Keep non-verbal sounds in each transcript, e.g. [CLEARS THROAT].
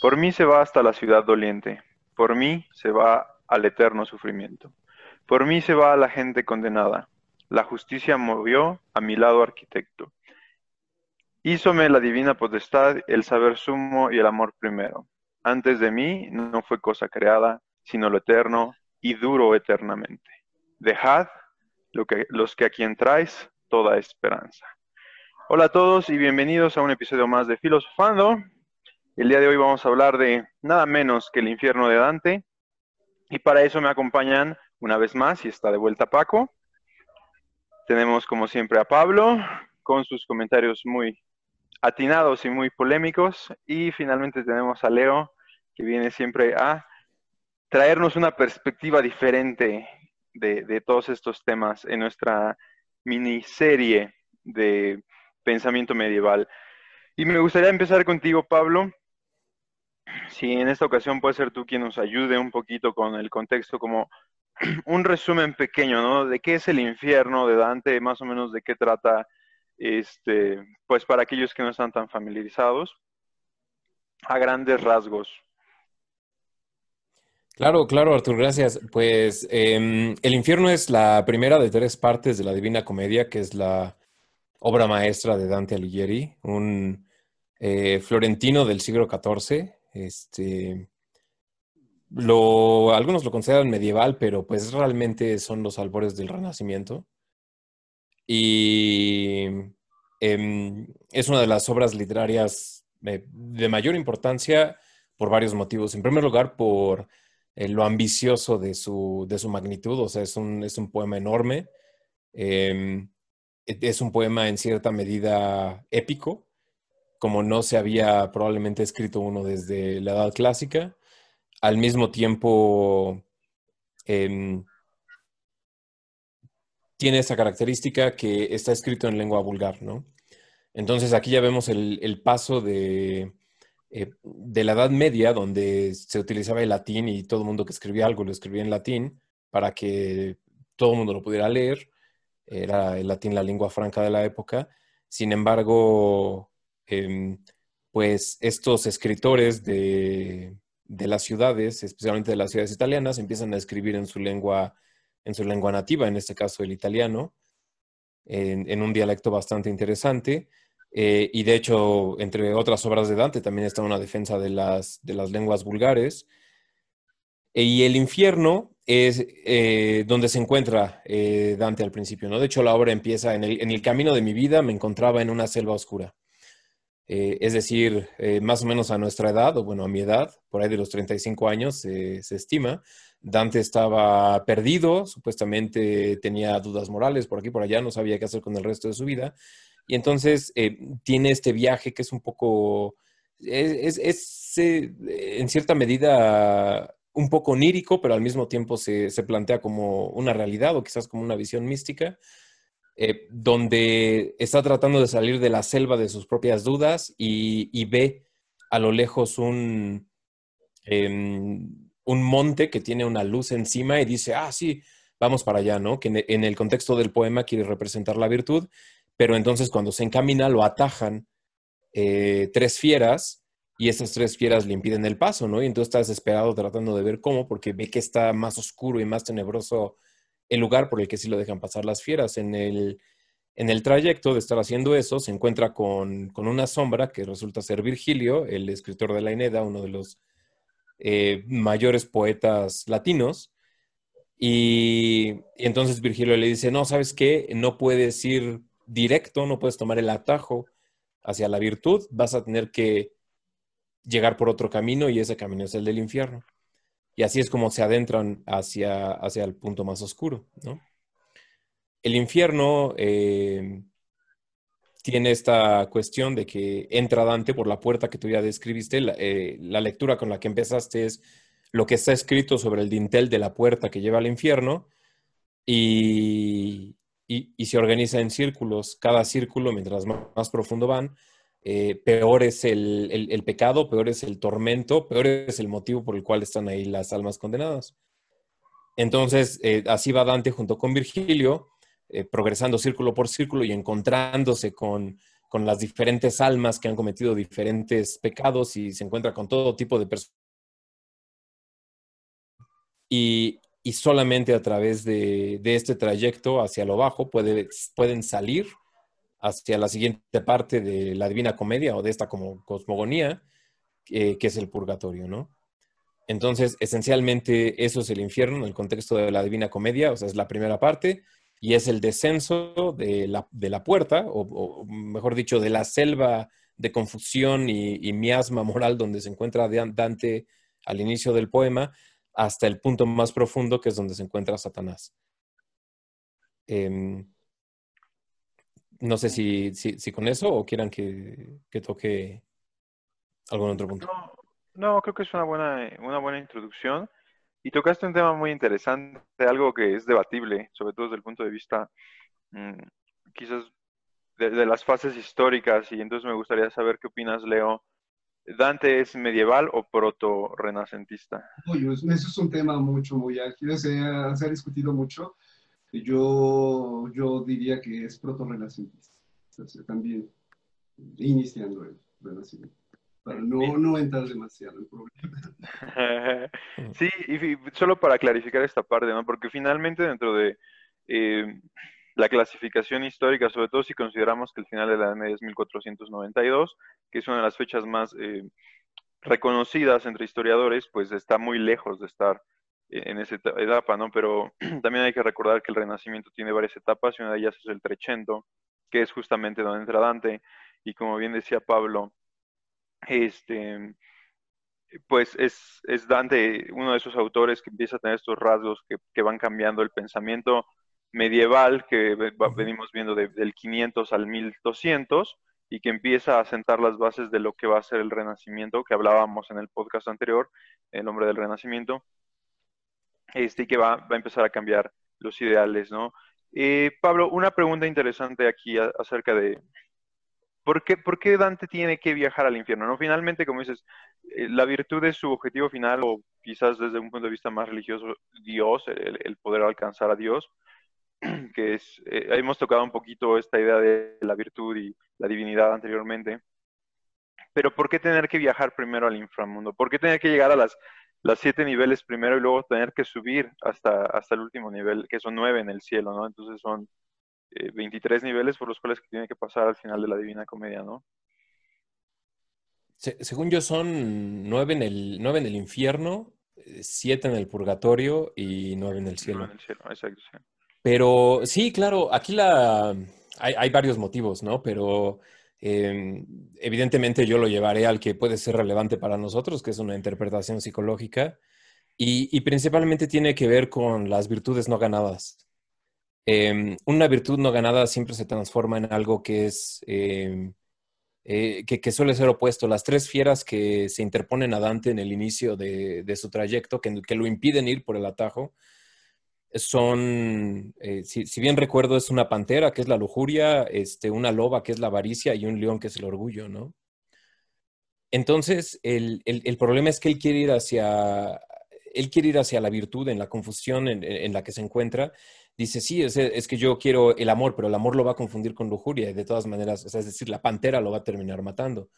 Por mí se va hasta la ciudad doliente, por mí se va al eterno sufrimiento, por mí se va a la gente condenada. La justicia movió a mi lado arquitecto. Hízome la divina potestad, el saber sumo y el amor primero. Antes de mí no fue cosa creada, sino lo eterno y duro eternamente. Dejad lo que, los que a quien traes toda esperanza. Hola a todos y bienvenidos a un episodio más de Filosofando. El día de hoy vamos a hablar de nada menos que el infierno de Dante. Y para eso me acompañan una vez más y está de vuelta Paco. Tenemos como siempre a Pablo con sus comentarios muy atinados y muy polémicos. Y finalmente tenemos a Leo que viene siempre a traernos una perspectiva diferente de, todos estos temas en nuestra miniserie de pensamiento medieval. Y me gustaría empezar contigo, Pablo. Si en esta ocasión puede ser tú quien nos ayude un poquito con el contexto, como [CLEARS THROAT] un resumen pequeño, ¿no? De qué es el infierno de Dante, más o menos de qué trata, este, pues para aquellos que no están tan familiarizados, a grandes rasgos. Claro, claro, Artur, gracias. Pues em, El infierno es la primera de tres partes de la Divina Comedia, que es la obra maestra de Dante Alighieri, un eh, florentino del siglo XIV. Este, lo, algunos lo consideran medieval, pero pues realmente son los albores del Renacimiento. Y em, es una de las obras literarias eh, de mayor importancia por varios motivos. En primer lugar, por eh, lo ambicioso de su, de su magnitud, o sea, es un, es un poema enorme. Em, e, es un poema en cierta medida épico, como no se había probablemente escrito uno desde la Edad Clásica. Al mismo tiempo, em, tiene esa característica que está escrito en lengua vulgar, ¿no? Entonces aquí ya vemos el paso de, eh, de la Edad Media, donde se utilizaba el latín y todo el mundo que escribía algo lo escribía en latín para que todo el mundo lo pudiera leer. Era el latín la lengua franca de la época. Sin embargo, em, pues estos escritores de, las ciudades, especialmente de las ciudades italianas, empiezan a escribir en su lengua, en su lengua nativa, en este caso el italiano, en un dialecto bastante interesante. Eh, y de hecho, entre otras obras de Dante, también está una defensa de las, lenguas vulgares. E, y el infierno es eh, donde se encuentra eh, Dante al principio, ¿no? De hecho, la obra empieza en el, camino de mi vida, me encontraba en una selva oscura. Es decir, más o menos a nuestra edad, o bueno, a mi edad, por ahí de los 35 años, se estima, Dante estaba perdido, supuestamente tenía dudas morales por aquí, por allá, no sabía qué hacer con el resto de su vida. Y entonces eh, tiene este viaje que es un poco, es, eh, en cierta medida un poco onírico, pero al mismo tiempo se, plantea como una realidad o quizás como una visión mística, eh, donde está tratando de salir de la selva de sus propias dudas y, ve a lo lejos un, em, un monte que tiene una luz encima y dice, ah, sí, vamos para allá, ¿no? Que en el contexto del poema quiere representar la virtud pero entonces cuando se encamina lo atajan eh, tres fieras y esas tres fieras le impiden el paso, ¿no? Y entonces está desesperado tratando de ver cómo, porque ve que está más oscuro y más tenebroso el lugar por el que sí lo dejan pasar las fieras. En el, en el trayecto de estar haciendo eso, se encuentra con, una sombra que resulta ser Virgilio, el escritor de la Eneda, uno de los eh, mayores poetas latinos. Y, y, entonces Virgilio le dice, no, ¿sabes qué? No puedes ir directo, no puedes tomar el atajo hacia la virtud, vas a tener que llegar por otro camino y ese camino es el del infierno. Y así es como se adentran hacia, hacia el punto más oscuro. El infierno eh, tiene esta cuestión de que entra Dante por la puerta que tú ya describiste. La, eh, la, lectura con la que empezaste es lo que está escrito sobre el dintel de la puerta que lleva al infierno. Y, y, se organiza en círculos. Cada círculo, mientras más, profundo van, eh, peor es el, pecado, peor es el tormento, peor es el motivo por el cual están ahí las almas condenadas. Entonces, eh, así va Dante junto con Virgilio, eh, progresando círculo por círculo y encontrándose con, con las diferentes almas que han cometido diferentes pecados y se encuentra con todo tipo de personas. Y, solamente a través de, este trayecto hacia lo bajo pueden salir hacia la siguiente parte de la Divina Comedia o de esta cosmogonía, que es el purgatorio, ¿no? Entonces, esencialmente, eso es el infierno en el contexto de la Divina Comedia, o sea, es la primera parte, y es el descenso de la, puerta, o, mejor dicho, de la selva de confusión y, miasma moral donde se encuentra Dante al inicio del poema, hasta el punto más profundo, que es donde se encuentra Satanás. Em, no sé si, si, con eso o quieran que, que toque algún otro punto. No, creo que es una buena, una buena introducción. Y tocaste un tema muy interesante, algo que es debatible, sobre todo desde el punto de vista mm, quizás de, las fases históricas. Y entonces me gustaría saber qué opinas, Leo. ¿Dante es medieval o proto-renacentista? eso es un tema mucho, muy ágil, se ha, se ha discutido mucho. Yo, yo diría que es proto-renacentista, también iniciando el renacimiento para no, no entrar demasiado en problemas. [LAUGHS] sí, y, solo para clarificar esta parte, ¿no? Porque finalmente dentro de eh, la clasificación histórica, sobre todo si consideramos que el final de la Edad Media es 1492, que es una de las fechas más eh, reconocidas entre historiadores, pues está muy lejos de estar en esa etapa, ¿no? Pero [CLEARS THROAT] también hay que recordar que el Renacimiento tiene varias etapas y una de ellas es el Trecento, que es justamente donde entra Dante, y como bien decía Pablo, este, pues es, es, Dante uno de esos autores que empieza a tener estos rasgos que, van cambiando el pensamiento medieval que venimos viendo del 500 al 1200 y que empieza a sentar las bases de lo que va a ser el renacimiento que hablábamos en el podcast anterior, el hombre del renacimiento, este, y que va, a empezar a cambiar los ideales, ¿no? Eh, Pablo, una pregunta interesante aquí acerca de, ¿Por qué, Dante tiene que viajar al infierno? ¿no? Finalmente, como dices, eh, la virtud es su objetivo final, o quizás desde un punto de vista más religioso, Dios, el, poder alcanzar a Dios, [CLEARS THROAT] que es, eh, hemos tocado un poquito esta idea de la virtud y la divinidad anteriormente. Pero ¿por qué tener que viajar primero al inframundo? ¿Por qué tener que llegar a las, las siete niveles primero y luego tener que subir hasta, hasta el último nivel, que son nueve en el cielo, ¿no? Entonces son 23 eh, niveles por los cuales tiene que pasar al final de la Divina Comedia, ¿no? según yo son nueve en el, nueve en el infierno, eh, siete en el purgatorio y nueve en el cielo. En el cielo exacto, sí. Pero sí, claro, aquí la hay, varios motivos, ¿no? Pero em, evidentemente yo lo llevaré al que puede ser relevante para nosotros, que es una interpretación psicológica, y principalmente tiene que ver con las virtudes no ganadas. Em, una virtud no ganada siempre se transforma en algo que es em, eh, que, suele ser opuesto. Las tres fieras que se interponen a Dante en el inicio de, su trayecto, que, lo impiden ir por el atajo, son, eh, si, bien recuerdo, es una pantera, que es la lujuria, este, una loba, que es la avaricia, y un león, que es el orgullo, ¿no? Entonces, el, problema es que él quiere ir hacia, él quiere ir hacia la virtud en la confusión en la que se encuentra, dice, sí, es, que yo quiero el amor, pero el amor lo va a confundir con lujuria y de todas maneras, es decir, la pantera lo va a terminar matando.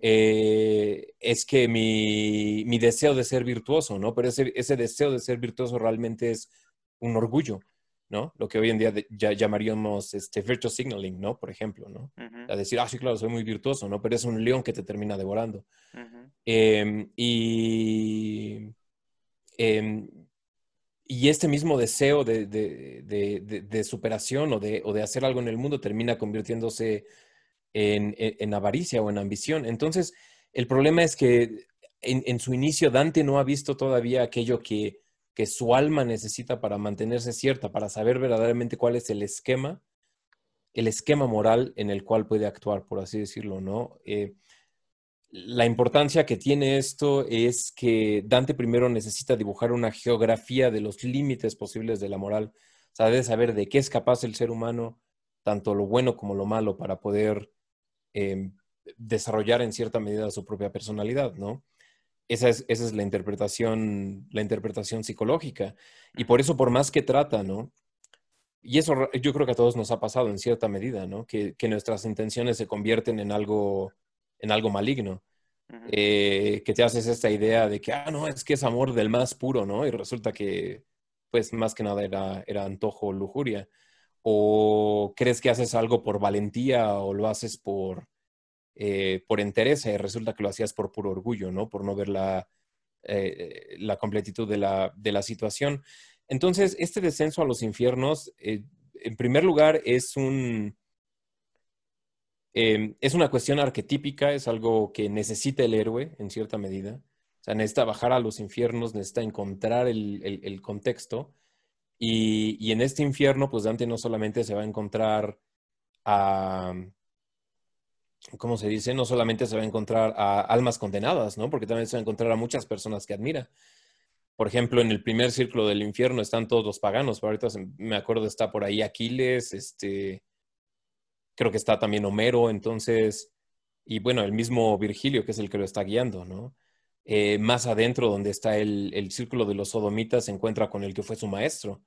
Eh, es que mi, deseo de ser virtuoso, ¿no? Pero ese, ese deseo de ser virtuoso realmente es un orgullo, ¿no? Lo que hoy en día ya llamaríamos este, virtual signaling, ¿no? Por ejemplo, ¿no? A decir, ah, sí, claro, soy muy virtuoso, ¿no? Pero es un león que te termina devorando. Em, y em, y este mismo deseo de, superación o, de, hacer algo en el mundo termina convirtiéndose en, avaricia o en ambición. Entonces, el problema es que en, su inicio Dante no ha visto todavía aquello que, su alma necesita para mantenerse cierta, para saber verdaderamente cuál es el esquema, el esquema moral en el cual puede actuar, por así decirlo, ¿no? Eh, la importancia que tiene esto es que Dante primero necesita dibujar una geografía de los límites posibles de la moral, o sea, debe saber de qué es capaz el ser humano, tanto lo bueno como lo malo, para poder em, desarrollar en cierta medida su propia personalidad, ¿no? Esa es, esa es la interpretación, la interpretación psicológica. Y por eso, por más que trata, ¿no? y eso yo creo que a todos nos ha pasado en cierta medida, ¿no? Que, nuestras intenciones se convierten en algo, en algo maligno. Eh, que te haces esta idea de que, ah, no, es que es amor del más puro, ¿no? Y resulta que, pues, más que nada era, era antojo, lujuria. O crees que haces algo por valentía o lo haces por, eh, por interés resulta que lo hacías por puro orgullo, ¿no? Por no ver la, eh, la completitud de la, de la situación. Entonces, este descenso a los infiernos, eh, en primer lugar, es un... Em, es una cuestión arquetípica, es algo que necesita el héroe en cierta medida. O sea, necesita bajar a los infiernos, necesita encontrar el, contexto. Y, y, en este infierno, pues Dante no solamente se va a encontrar a, ¿cómo se dice? No solamente se va a encontrar a almas condenadas, ¿no? Porque también se va a encontrar a muchas personas que admira. Por ejemplo, en el primer círculo del infierno están todos los paganos. Pero ahorita me acuerdo está por ahí Aquiles, este, creo que está también Homero, entonces, y bueno, el mismo Virgilio, que es el que lo está guiando, ¿no? Eh, más adentro, donde está el, círculo de los sodomitas, se encuentra con el que fue su maestro.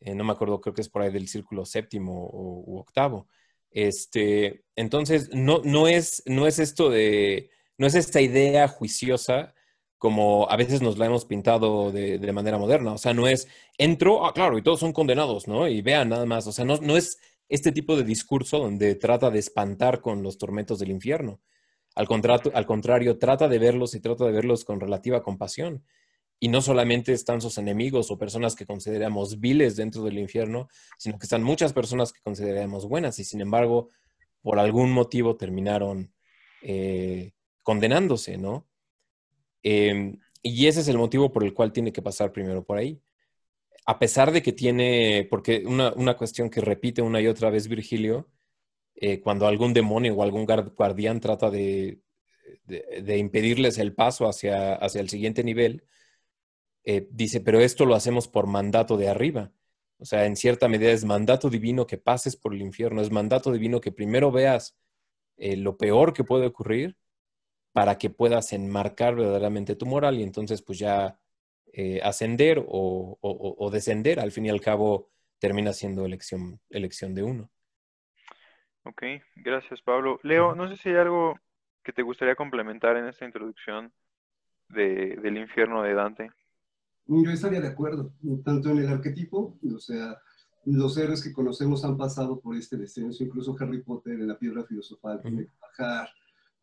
Eh, no me acuerdo, creo que es por ahí del círculo séptimo o, u octavo. Este, entonces, no, no, es, no es esto de, no es esta idea juiciosa como a veces nos la hemos pintado de, manera moderna. O sea, no es, entro, ah, claro, y todos son condenados, ¿no? Y vean nada más. O sea, no, no es este tipo de discurso donde trata de espantar con los tormentos del infierno. Al, al contrario, trata de verlos y trata de verlos con relativa compasión. Y no solamente están sus enemigos o personas que consideramos viles dentro del infierno, sino que están muchas personas que consideramos buenas y sin embargo, por algún motivo terminaron eh, condenándose, ¿no? Em, y ese es el motivo por el cual tiene que pasar primero por ahí. A pesar de que tiene, porque una, cuestión que repite una y otra vez Virgilio, eh, cuando algún demonio o algún guardián trata de, de, impedirles el paso hacia, hacia el siguiente nivel, eh, dice, pero esto lo hacemos por mandato de arriba. O sea, en cierta medida es mandato divino que pases por el infierno, es mandato divino que primero veas eh, lo peor que puede ocurrir para que puedas enmarcar verdaderamente tu moral y entonces pues ya eh, ascender o, descender, al fin y al cabo termina siendo elección, elección de uno. Ok, gracias Pablo. Leo, no sé si hay algo que te gustaría complementar en esta introducción del infierno de Dante. Yo estaría de acuerdo, tanto en el arquetipo, o sea, los héroes que conocemos han pasado por este descenso, incluso Harry Potter en la piedra filosofal tiene que bajar,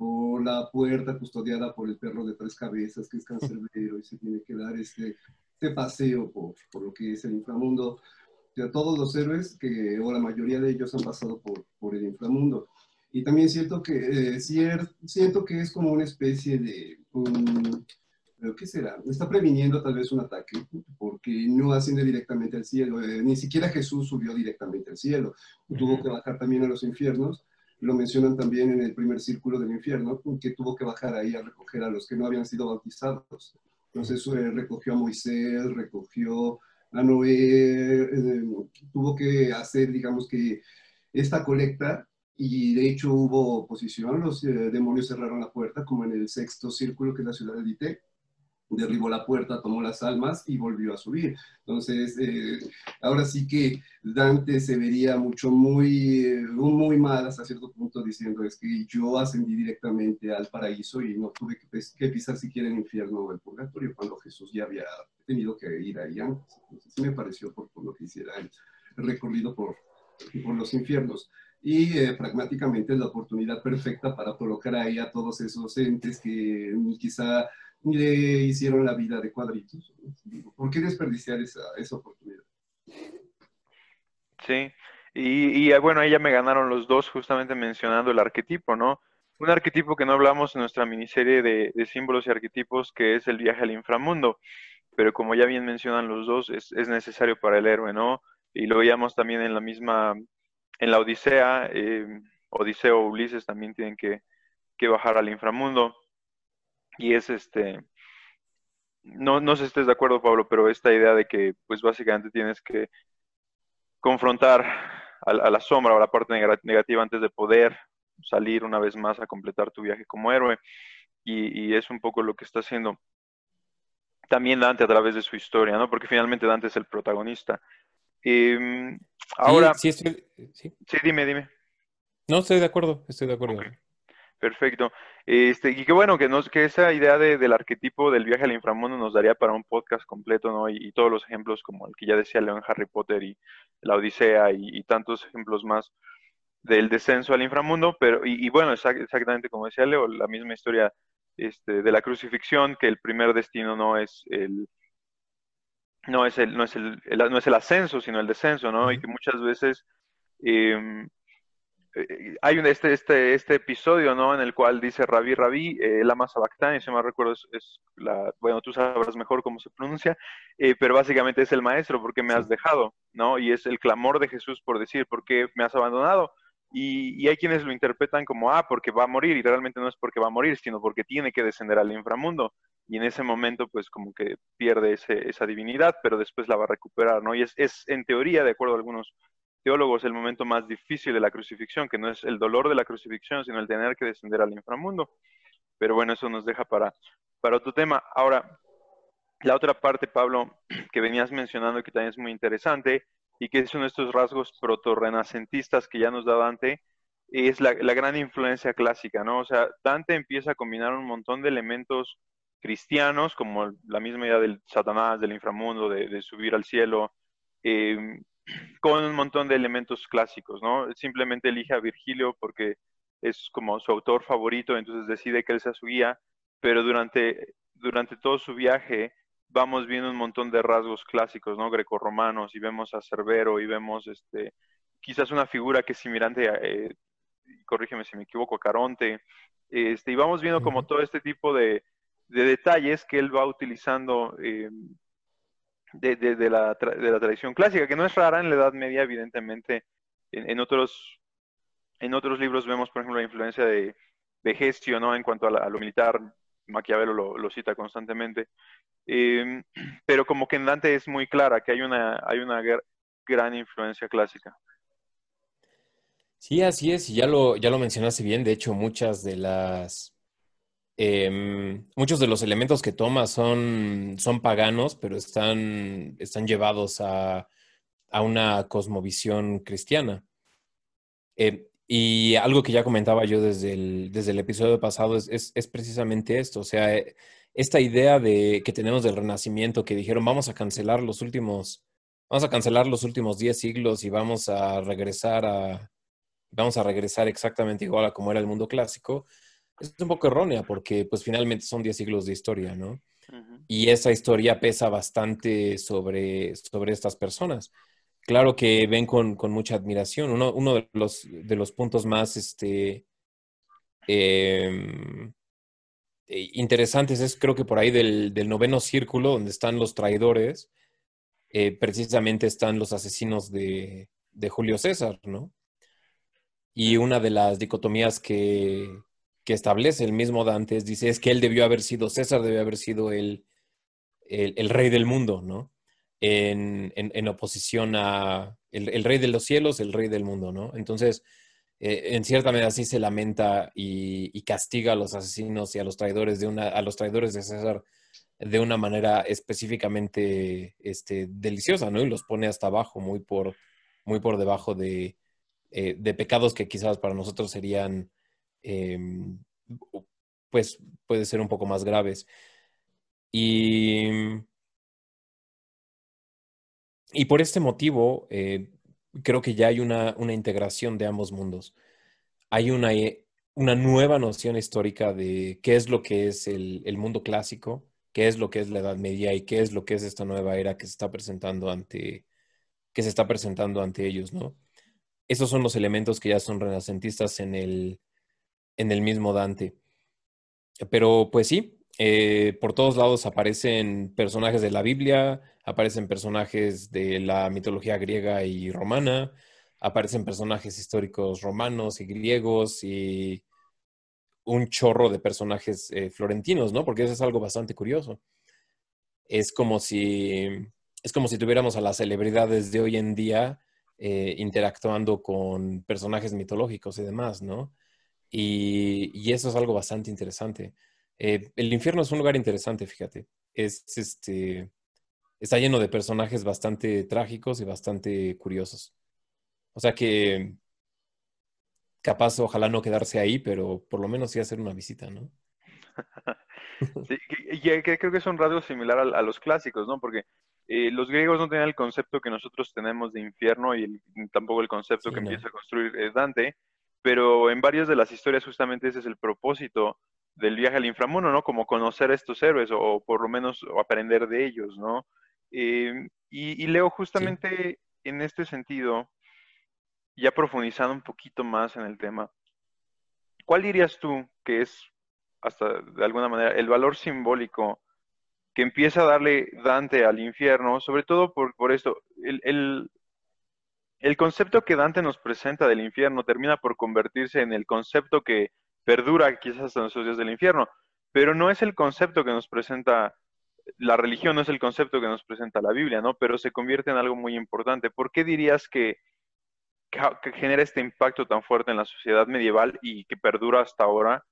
o la puerta custodiada por el perro de tres cabezas, que es cancerbero, y se tiene que dar este, este paseo por, por, lo que es el inframundo. O sea, todos los héroes, que, o la mayoría de ellos han pasado por, por el inframundo. Y también siento que, eh, siento que es como una especie de... ¿qué será? Está previniendo tal vez un ataque, porque no asciende directamente al cielo. Eh, ni siquiera Jesús subió directamente al cielo. Tuvo que bajar también a los infiernos lo mencionan también en el primer círculo del infierno, que tuvo que bajar ahí a recoger a los que no habían sido bautizados. Entonces eh, recogió a Moisés, recogió a Noé, eh, tuvo que hacer, digamos que, esta colecta y de hecho hubo oposición, los eh, demonios cerraron la puerta, como en el sexto círculo que es la ciudad de Dite, derribó la puerta, tomó las almas y volvió a subir. Entonces, eh, ahora sí que Dante se vería mucho, muy, eh, muy mal hasta cierto punto diciendo es que yo ascendí directamente al paraíso y no tuve que, pisar siquiera el infierno o el purgatorio cuando Jesús ya había tenido que ir ahí antes. Entonces, sí me pareció por, lo que hiciera el recorrido por, por los infiernos y eh, pragmáticamente es la oportunidad perfecta para colocar ahí a todos esos entes que quizá le hicieron la vida de cuadritos. ¿Por qué desperdiciar esa, esa oportunidad? Sí, y, y, bueno, ahí ya me ganaron los dos justamente mencionando el arquetipo, ¿no? Un arquetipo que no hablamos en nuestra miniserie de, de símbolos y arquetipos, que es el viaje al inframundo, pero como ya bien mencionan los dos, es, es necesario para el héroe, ¿no? Y lo veíamos también en la misma, en la Odisea, eh, Odiseo o Ulises también tienen que, que bajar al inframundo y es este, no, no sé si estés de acuerdo, Pablo, pero esta idea de que, pues básicamente tienes que confrontar a, la sombra o a la parte negativa antes de poder salir una vez más a completar tu viaje como héroe. Y, es un poco lo que está haciendo también Dante a través de su historia, ¿no? Porque finalmente Dante es el protagonista. Em, Ahora, sí, sí, sí. sí, dime, dime. No, estoy de acuerdo, estoy de acuerdo. Perfecto. Este, y qué bueno que, nos, que esa idea de, del arquetipo del viaje al inframundo nos daría para un podcast completo, ¿no? Y, todos los ejemplos como el que ya decía León Harry Potter y la Odisea y, tantos ejemplos más del descenso al inframundo, pero, y, bueno, exactamente como decía Leo, la misma historia este, de la crucifixión, que el primer destino no es el, no es el, no es el, no es el ascenso, sino el descenso, ¿no? Y que muchas veces eh, eh, hay un, este, este, este episodio, ¿no? En el cual dice Rabí Rabí, eh, Lama Sabactani, si me recuerdo, es, la, bueno, tú sabrás mejor cómo se pronuncia, eh, pero básicamente es el maestro, porque me has dejado, ¿no? Y es el clamor de Jesús por decir, ¿por qué me has abandonado? Y, y, hay quienes lo interpretan como, ah, porque va a morir, y realmente no es porque va a morir, sino porque tiene que descender al inframundo. Y en ese momento, pues como que pierde ese, esa divinidad, pero después la va a recuperar, ¿no? Y es, es en teoría, de acuerdo a algunos teólogos el momento más difícil de la crucifixión, que no es el dolor de la crucifixión, sino el tener que descender al inframundo. Pero bueno, eso nos deja para, para otro tema. Ahora, la otra parte, Pablo, que venías mencionando que también es muy interesante y que es uno de estos rasgos proto-renacentistas que ya nos da Dante, es la, gran influencia clásica, ¿no? O sea, Dante empieza a combinar un montón de elementos cristianos, como la misma idea del Satanás, del inframundo, de, subir al cielo, eh, con un montón de elementos clásicos, ¿no? Simplemente elige a Virgilio porque es como su autor favorito, entonces decide que él sea su guía, pero durante, durante todo su viaje vamos viendo un montón de rasgos clásicos, ¿no? Grecorromanos, y vemos a Cerbero, y vemos este, quizás una figura que es similar, eh, corrígeme si me equivoco, a Caronte, este, y vamos viendo como todo este tipo de, detalles que él va utilizando eh, de, de, la, de, la, tradición clásica, que no es rara en la Edad Media, evidentemente. En, otros, en otros libros vemos, por ejemplo, la influencia de, de Gestio, ¿no? En cuanto a, lo militar, Maquiavelo lo, cita constantemente. Em, [CLEARS THROAT] pero como que en Dante es muy clara que hay una, hay una gran influencia clásica. Sí, así es, y ya lo, ya lo mencionaste bien. De hecho, muchas de las Em, muchos de los elementos que toma son, son paganos, pero están, están llevados a, una cosmovisión cristiana. Em, y algo que ya comentaba yo desde el, desde el episodio pasado es, precisamente esto, o sea, eh, esta idea de que tenemos del renacimiento, que dijeron vamos a cancelar los últimos, vamos a cancelar los últimos 10 siglos y vamos a regresar a, vamos a regresar exactamente igual a como era el mundo clásico, es un poco errónea porque pues finalmente son 10 siglos de historia, ¿no? Y esa historia pesa bastante sobre, sobre estas personas. Claro que ven con, mucha admiración. Uno, uno, de, los, de los puntos más este, em, e, interesantes es creo que por ahí del, noveno círculo, donde están los traidores, eh, precisamente están los asesinos de, de Julio César, ¿no? Y una de las dicotomías que, que establece el mismo Dantes, dice, es que él debió haber sido, César debió haber sido el, el, rey del mundo, ¿no? En, en, oposición a el, rey de los cielos, el rey del mundo, ¿no? Entonces, eh, en cierta manera sí se lamenta y, castiga a los asesinos y a los traidores de una, a los traidores de César de una manera específicamente este, deliciosa, ¿no? Y los pone hasta abajo, muy por, muy por debajo de, eh, de pecados que quizás para nosotros serían Em, pues puede ser un poco más graves. Y, y por este motivo, eh, creo que ya hay una, una, integración de ambos mundos. Hay una, eh, una, nueva noción histórica de qué es lo que es el, el, mundo clásico, qué es lo que es la Edad Media y qué es lo que es esta nueva era que se está presentando ante, que se está presentando ante ellos, ¿no? Esos son los elementos que ya son renacentistas en el, en el mismo Dante. Pero pues sí, eh, por todos lados aparecen personajes de la Biblia, aparecen personajes de la mitología griega y romana, aparecen personajes históricos romanos y griegos y un chorro de personajes eh, florentinos, ¿no? Porque eso es algo bastante curioso. Es como si, es como si tuviéramos a las celebridades de hoy en día eh, interactuando con personajes mitológicos y demás, ¿no? Y, eso es algo bastante interesante. Eh, el infierno es un lugar interesante, fíjate. Es, este, está lleno de personajes bastante trágicos y bastante curiosos. O sea que capaz, ojalá no quedarse ahí, pero por lo menos sí hacer una visita, ¿no? [LAUGHS] sí, y creo que es un rasgo similar a, los clásicos, ¿no? Porque eh, los griegos no tenían el concepto que nosotros tenemos de infierno y tampoco el concepto que empieza a construir eh, Dante, pero en varias de las historias justamente ese es el propósito del viaje al inframundo, ¿no? Como conocer a estos héroes o, por lo menos aprender de ellos, ¿no? Eh, y, leo justamente en este sentido, ya profundizando un poquito más en el tema, ¿cuál dirías tú que es, hasta de alguna manera, el valor simbólico que empieza a darle Dante al infierno, sobre todo por, por esto, el, el concepto que Dante nos presenta del infierno termina por convertirse en el concepto que perdura quizás hasta nuestros días del infierno, pero no es el concepto que nos presenta la religión, no es el concepto que nos presenta la Biblia, ¿no? Pero se convierte en algo muy importante. ¿Por qué dirías que, que genera este impacto tan fuerte en la sociedad medieval y que perdura hasta ahora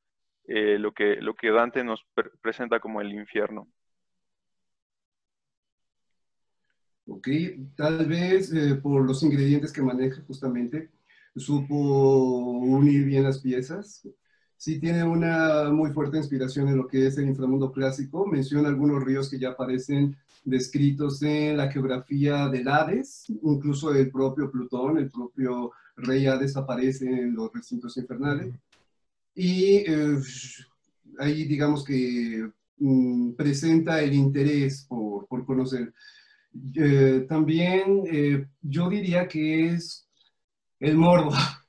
eh, lo, que, lo que Dante nos presenta como el infierno? Ok, tal vez eh, por los ingredientes que maneja justamente, supo unir bien las piezas, sí tiene una muy fuerte inspiración en lo que es el inframundo clásico. Menciona algunos ríos que ya aparecen descritos en la geografía del Hades, incluso el propio Plutón, el propio rey Hades aparece en los recintos infernales. Y eh, ahí digamos que mm, presenta el interés por, por conocer. Eh, también eh, yo diría que es el morbo [LAUGHS]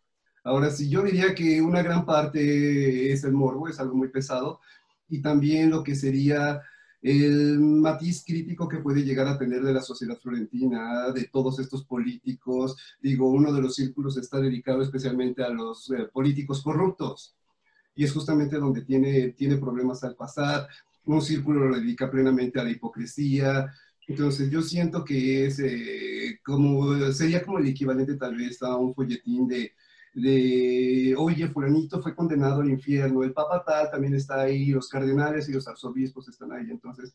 Ahora sí, yo diría que una gran parte es el morbo, es algo muy pesado, y también lo que sería el matiz crítico que puede llegar a tener de la sociedad florentina, de todos estos políticos. Digo, uno de los círculos está dedicado especialmente a los eh, políticos corruptos, y es justamente donde tiene, tiene problemas al pasar. Un círculo lo dedica plenamente a la hipocresía. Entonces, yo siento que es eh, como, sería como el equivalente tal vez a un folletín de de, oye, fulanito fue condenado al infierno, el papa tal también está ahí, los cardenales y los arzobispos están ahí, entonces,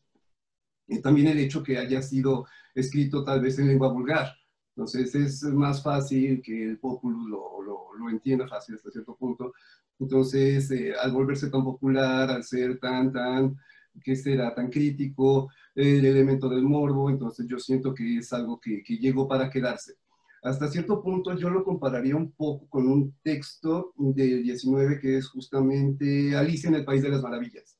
y también el hecho que haya sido escrito tal vez en lengua vulgar, entonces es más fácil que el pueblo lo, lo, entienda fácil hasta cierto punto, entonces eh, al volverse tan popular, al ser tan, tan, que será tan crítico, el elemento del morbo, entonces yo siento que es algo que, que llegó para quedarse hasta cierto punto yo lo compararía un poco con un texto del 19 que es justamente Alicia en el País de las Maravillas.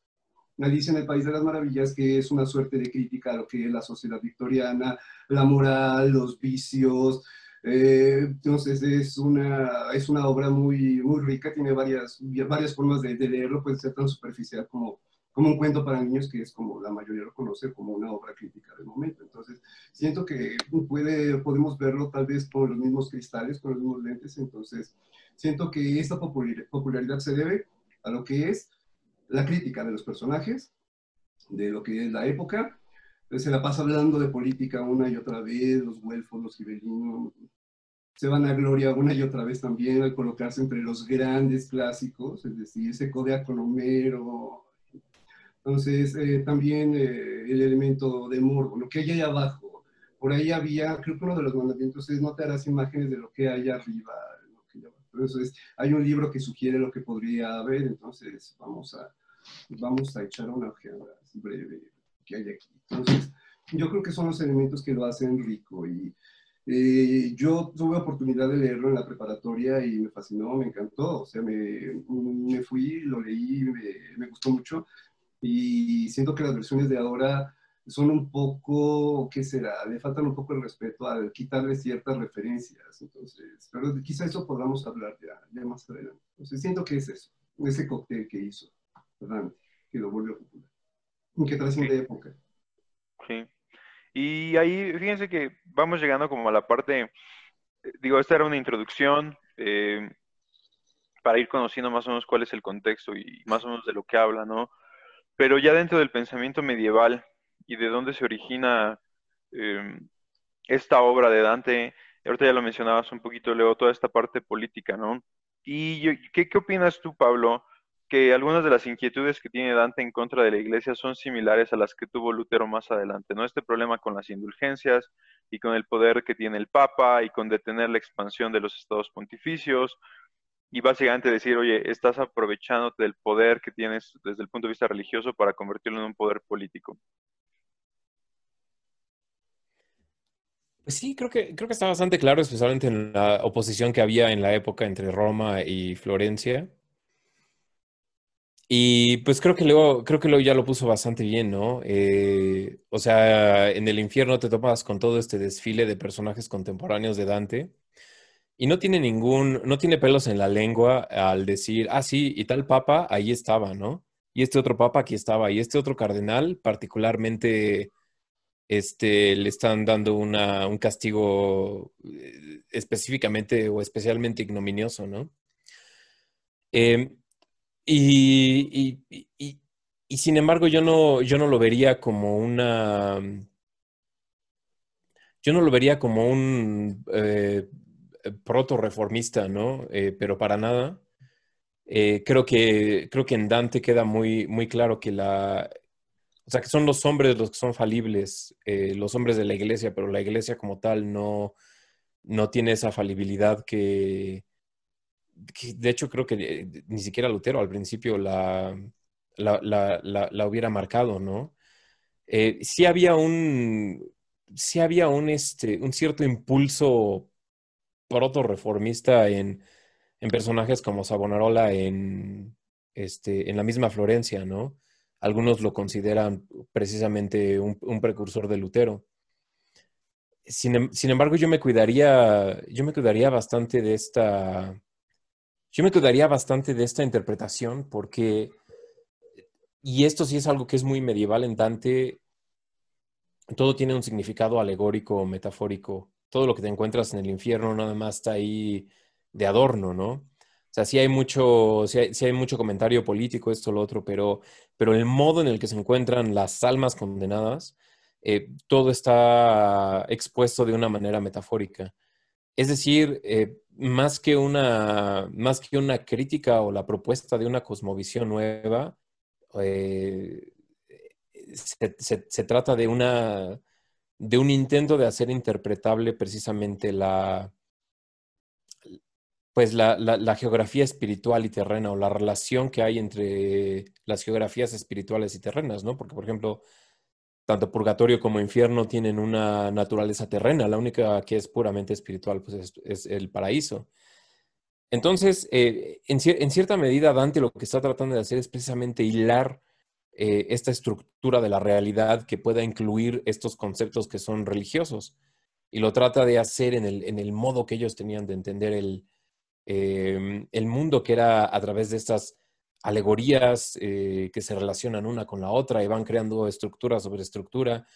Alicia en el País de las Maravillas, que es una suerte de crítica a lo que es la sociedad victoriana, la moral, los vicios. Eh, entonces es una, es una obra muy, muy rica, tiene varias, varias formas de, de leerlo, puede ser tan superficial como, como un cuento para niños que es como la mayoría lo conoce como una obra crítica del momento. Entonces, siento que puede, podemos verlo tal vez con los mismos cristales, con los mismos lentes. Entonces, siento que esta popularidad se debe a lo que es la crítica de los personajes, de lo que es la época. Se la pasa hablando de política una y otra vez, los güelfos, los gibelinos, se van a gloria una y otra vez también al colocarse entre los grandes clásicos, es decir, ese codea con Homero, entonces, eh, también eh, el elemento de morbo, lo que hay ahí abajo. Por ahí había, creo que uno de los mandamientos es no te harás imágenes de lo que hay arriba. Entonces, hay un libro que sugiere lo que podría haber, entonces vamos a, vamos a echar una ojeada breve que hay aquí. Entonces, yo creo que son los elementos que lo hacen rico y eh, yo tuve oportunidad de leerlo en la preparatoria y me fascinó, me encantó, o sea, me, me fui, lo leí, me, me gustó mucho y siento que las versiones de ahora son un poco, ¿qué será? Le faltan un poco el respeto al quitarle ciertas referencias. Entonces, pero quizá eso podamos hablar ya, más adelante. Entonces, siento que es eso, ese cóctel que hizo ¿verdad? que lo volvió popular. Y que trasciende época. Sí. Y ahí, fíjense que vamos llegando como a la parte, digo, esta era una introducción eh, para ir conociendo más o menos cuál es el contexto y más o menos de lo que habla, ¿no? Pero ya dentro del pensamiento medieval y de dónde se origina em, esta obra de Dante, ahorita ya lo mencionabas un poquito, Leo, toda esta parte política, ¿no? ¿Y qué, qué opinas tú, Pablo, que algunas de las inquietudes que tiene Dante en contra de la iglesia son similares a las que tuvo Lutero más adelante, ¿no? Este problema con las indulgencias y con el poder que tiene el Papa y con detener la expansión de los estados pontificios y básicamente decir, oye, estás aprovechándote del poder que tienes desde el punto de vista religioso para convertirlo en un poder político. Pues sí, creo que, creo que está bastante claro, especialmente en la oposición que había en la época entre Roma y Florencia. Y pues creo que luego, creo que luego ya lo puso bastante bien, ¿no? Eh, o sea, en el infierno te topas con todo este desfile de personajes contemporáneos de Dante y no tiene ningún, no tiene pelos en la lengua al decir, ah, sí, y tal papa ahí estaba, ¿no? Y este otro papa aquí estaba, y este otro cardenal particularmente, este, le están dando una, un castigo eh, específicamente o especialmente ignominioso, ¿no? Eh, y, y, sin embargo, yo no, yo no lo vería como una. Yo no lo vería como un eh, proto-reformista, ¿no? Eh, pero para nada. Eh, creo, que, creo que en Dante queda muy, muy claro que la. O sea, que son los hombres los que son falibles, los hombres de la iglesia, pero la iglesia como tal no, no tiene esa falibilidad que, de hecho creo que eh, ni siquiera Lutero al principio la, la, hubiera marcado, ¿no? Eh, sí había un, sí había un, este, un cierto impulso proto-reformista en, en, personajes como Savonarola en, este, en la misma Florencia, ¿no? Algunos lo consideran precisamente un, precursor de Lutero. Sin, em, sin, embargo, yo me cuidaría, yo me cuidaría bastante de esta, yo me quedaría bastante de esta interpretación porque, y esto sí es algo que es muy medieval en Dante, todo tiene un significado alegórico o metafórico. Todo lo que te encuentras en el infierno nada más está ahí de adorno, ¿no? O sea, sí hay mucho, sí hay, mucho comentario político, esto, lo otro, pero, pero el modo en el que se encuentran las almas condenadas, eh, todo está expuesto de una manera metafórica. Es decir, eh, más, que una, más que una crítica o la propuesta de una cosmovisión nueva, eh, se, trata de, una, de un intento de hacer interpretable precisamente la, pues la, la, geografía espiritual y terrena o la relación que hay entre las geografías espirituales y terrenas, ¿no? Porque, por ejemplo, tanto purgatorio como infierno tienen una naturaleza terrena, la única que es puramente espiritual pues es, el paraíso. Entonces, eh, en, cierta medida, Dante lo que está tratando de hacer es precisamente hilar eh, esta estructura de la realidad que pueda incluir estos conceptos que son religiosos. Y lo trata de hacer en el, modo que ellos tenían de entender el, eh, el mundo, que era a través de estas alegorías eh, que se relacionan una con la otra y van creando estructura sobre estructura.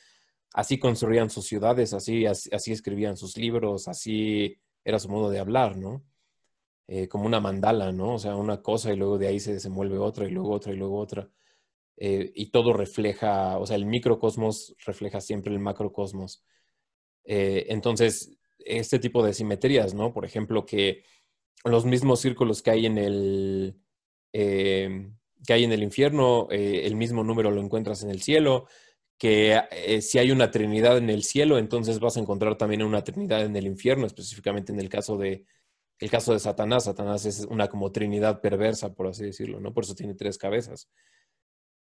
Así construían sus ciudades, así, así, escribían sus libros, así era su modo de hablar, ¿no? Eh, como una mandala, ¿no? O sea, una cosa y luego de ahí se desenvuelve otra y luego otra y luego otra. Eh, y todo refleja, o sea, el microcosmos refleja siempre el macrocosmos. entonces, este tipo de simetrías, ¿no? Por ejemplo, que los mismos círculos que hay en el, eh, que hay en el infierno, eh, el mismo número lo encuentras en el cielo, que eh, si hay una trinidad en el cielo, entonces vas a encontrar también una trinidad en el infierno, específicamente en el caso de, el caso de Satanás. Satanás es una como trinidad perversa, por así decirlo, ¿no? Por eso tiene tres cabezas,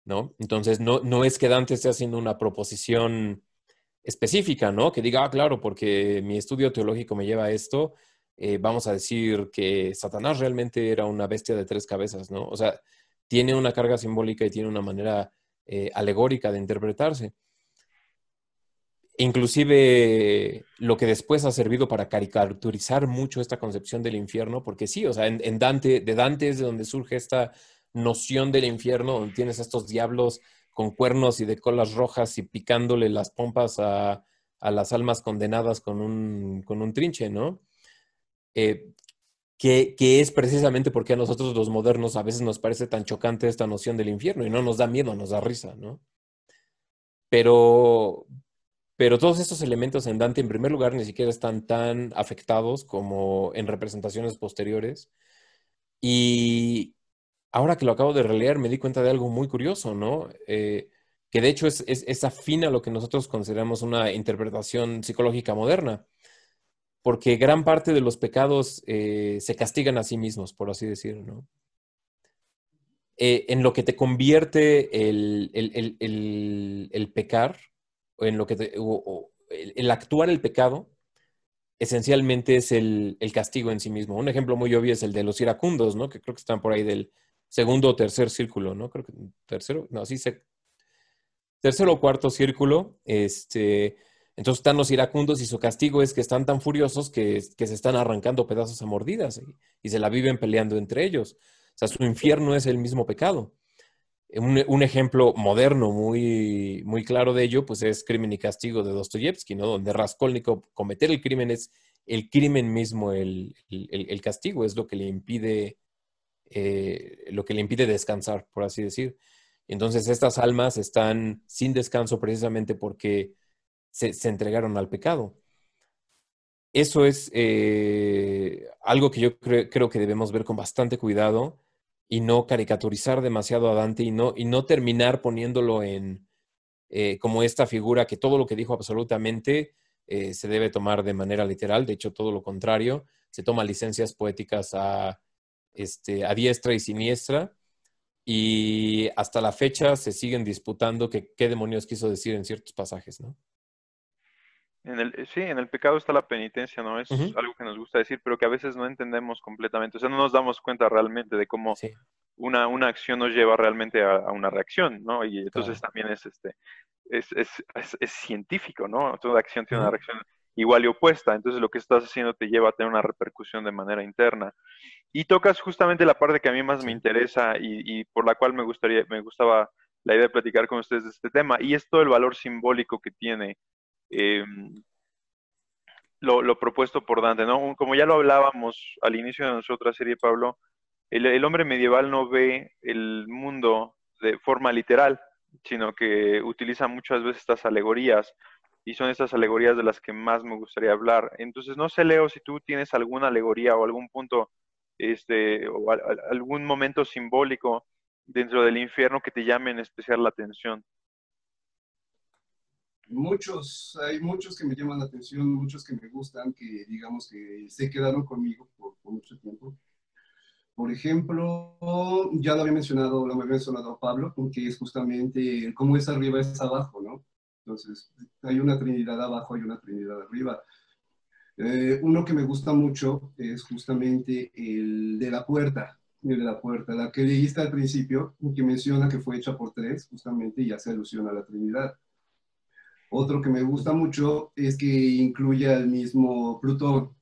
¿no? Entonces, no, no es que Dante esté haciendo una proposición específica, ¿no? Que diga, ah, claro, porque mi estudio teológico me lleva a esto, eh, vamos a decir que Satanás realmente era una bestia de tres cabezas, ¿no? O sea, tiene una carga simbólica y tiene una manera eh, alegórica de interpretarse. Inclusive lo que después ha servido para caricaturizar mucho esta concepción del infierno, porque sí, o sea, en, Dante, de Dante es de donde surge esta noción del infierno, donde tienes estos diablos con cuernos y de colas rojas y picándole las pompas a, las almas condenadas con un, con un trinche, ¿no? Eh, que, es precisamente porque a nosotros los modernos a veces nos parece tan chocante esta noción del infierno y no nos da miedo, nos da risa, ¿no? Pero, pero todos estos elementos en Dante, en primer lugar, ni siquiera están tan afectados como en representaciones posteriores. Y, ahora que lo acabo de releer, me di cuenta de algo muy curioso, ¿no? Eh, que de hecho es, es, afín a lo que nosotros consideramos una interpretación psicológica moderna, porque gran parte de los pecados eh, se castigan a sí mismos, por así decirlo, ¿no? Eh, en lo que te convierte el, pecar, o en lo que te, el, actuar el pecado, esencialmente es el, castigo en sí mismo. Un ejemplo muy obvio es el de los iracundos, ¿no? Que creo que están por ahí del segundo o tercer círculo, ¿no? Creo que tercero, no, sí, se, tercero o cuarto círculo, este, entonces están los iracundos y su castigo es que están tan furiosos que, se están arrancando pedazos a mordidas y, se la viven peleando entre ellos. O sea, su infierno es el mismo pecado. Un, ejemplo moderno muy, muy claro de ello, pues es Crimen y Castigo de Dostoyevsky, ¿no? Donde Raskolnikov cometer el crimen es el crimen mismo, el, el castigo, es lo que le impide eh, lo que le impide descansar, por así decir. Entonces estas almas están sin descanso precisamente porque se, entregaron al pecado. Eso es eh, algo que yo creo que debemos ver con bastante cuidado y no caricaturizar demasiado a Dante y no, y no terminar poniéndolo en eh, como esta figura que todo lo que dijo absolutamente se debe tomar de manera literal. De hecho, todo lo contrario, se toma licencias poéticas a este, a diestra y siniestra. Y hasta la fecha se siguen disputando que, qué demonios quiso decir en ciertos pasajes, ¿no? En el, sí, en el pecado está la penitencia, ¿no? Es algo que nos gusta decir, pero que a veces no entendemos completamente. O sea, no nos damos cuenta realmente de cómo una, una acción nos lleva realmente a, una reacción, ¿no? Y entonces también es, este, es, es, es, científico, ¿no? Toda acción tiene una reacción igual y opuesta. Entonces lo que estás haciendo te lleva a tener una repercusión de manera interna. Y tocas justamente la parte que a mí más me interesa y, por la cual me gustaría, me gustaba la idea de platicar con ustedes de este tema, y es todo el valor simbólico que tiene em, lo, propuesto por Dante, ¿no? Como ya lo hablábamos al inicio de nuestra otra serie, Pablo, el, el hombre medieval no ve el mundo de forma literal, sino que utiliza muchas veces estas alegorías y son estas alegorías de las que más me gustaría hablar. Entonces, no sé, Leo, si tú tienes alguna alegoría o algún punto, este, o algún momento simbólico dentro del infierno que te llame en especial la atención. Muchos, hay muchos que me llaman la atención, muchos que me gustan, que digamos que se quedaron conmigo por, mucho tiempo. Por ejemplo, ya lo había mencionado, lo había mencionado Pablo, que es justamente cómo es arriba es abajo, ¿no? Entonces, hay una Trinidad abajo, hay una Trinidad arriba. Eh, uno que me gusta mucho es justamente el de la puerta, el de la puerta, la que leíste al principio, que menciona que fue hecha por tres, justamente, y hace alusión a la Trinidad. Otro que me gusta mucho es que incluye al mismo Plutón,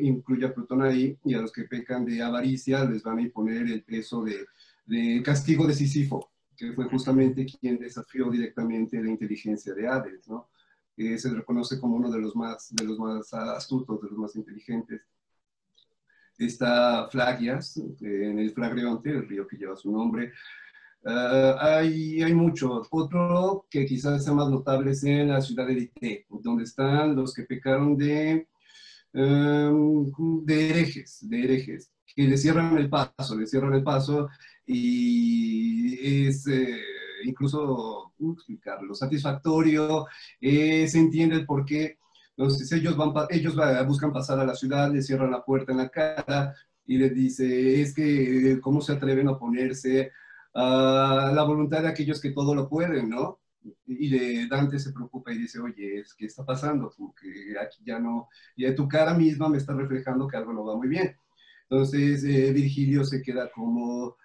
incluye a Plutón ahí, y a los que pecan de avaricia les van a imponer el peso de, de castigo de Sísifo que fue justamente quien desafió directamente la inteligencia de Hades, ¿no? Que se reconoce como uno de los más, de los más astutos, de los más inteligentes. Está Flagias, en el Flagreonte, el río que lleva su nombre. Uh, hay, hay muchos. Otro que quizás sea más notable es en la ciudad de Dite, donde están los que pecaron de, um, de herejes, de herejes, que le cierran el paso, le cierran el paso y es eh, incluso, ¿cómo explicarlo? Satisfactorio, eh, se entiende el por qué. Entonces ellos, van, ellos buscan pasar a la ciudad, le cierran la puerta en la cara y les dice, es que, ¿cómo se atreven a oponerse a la voluntad de aquellos que todo lo pueden, ¿no? Y de Dante se preocupa y dice, oye, ¿qué está pasando? Como que aquí ya no, y tu cara misma me está reflejando que algo no va muy bien. Entonces eh, Virgilio se queda como,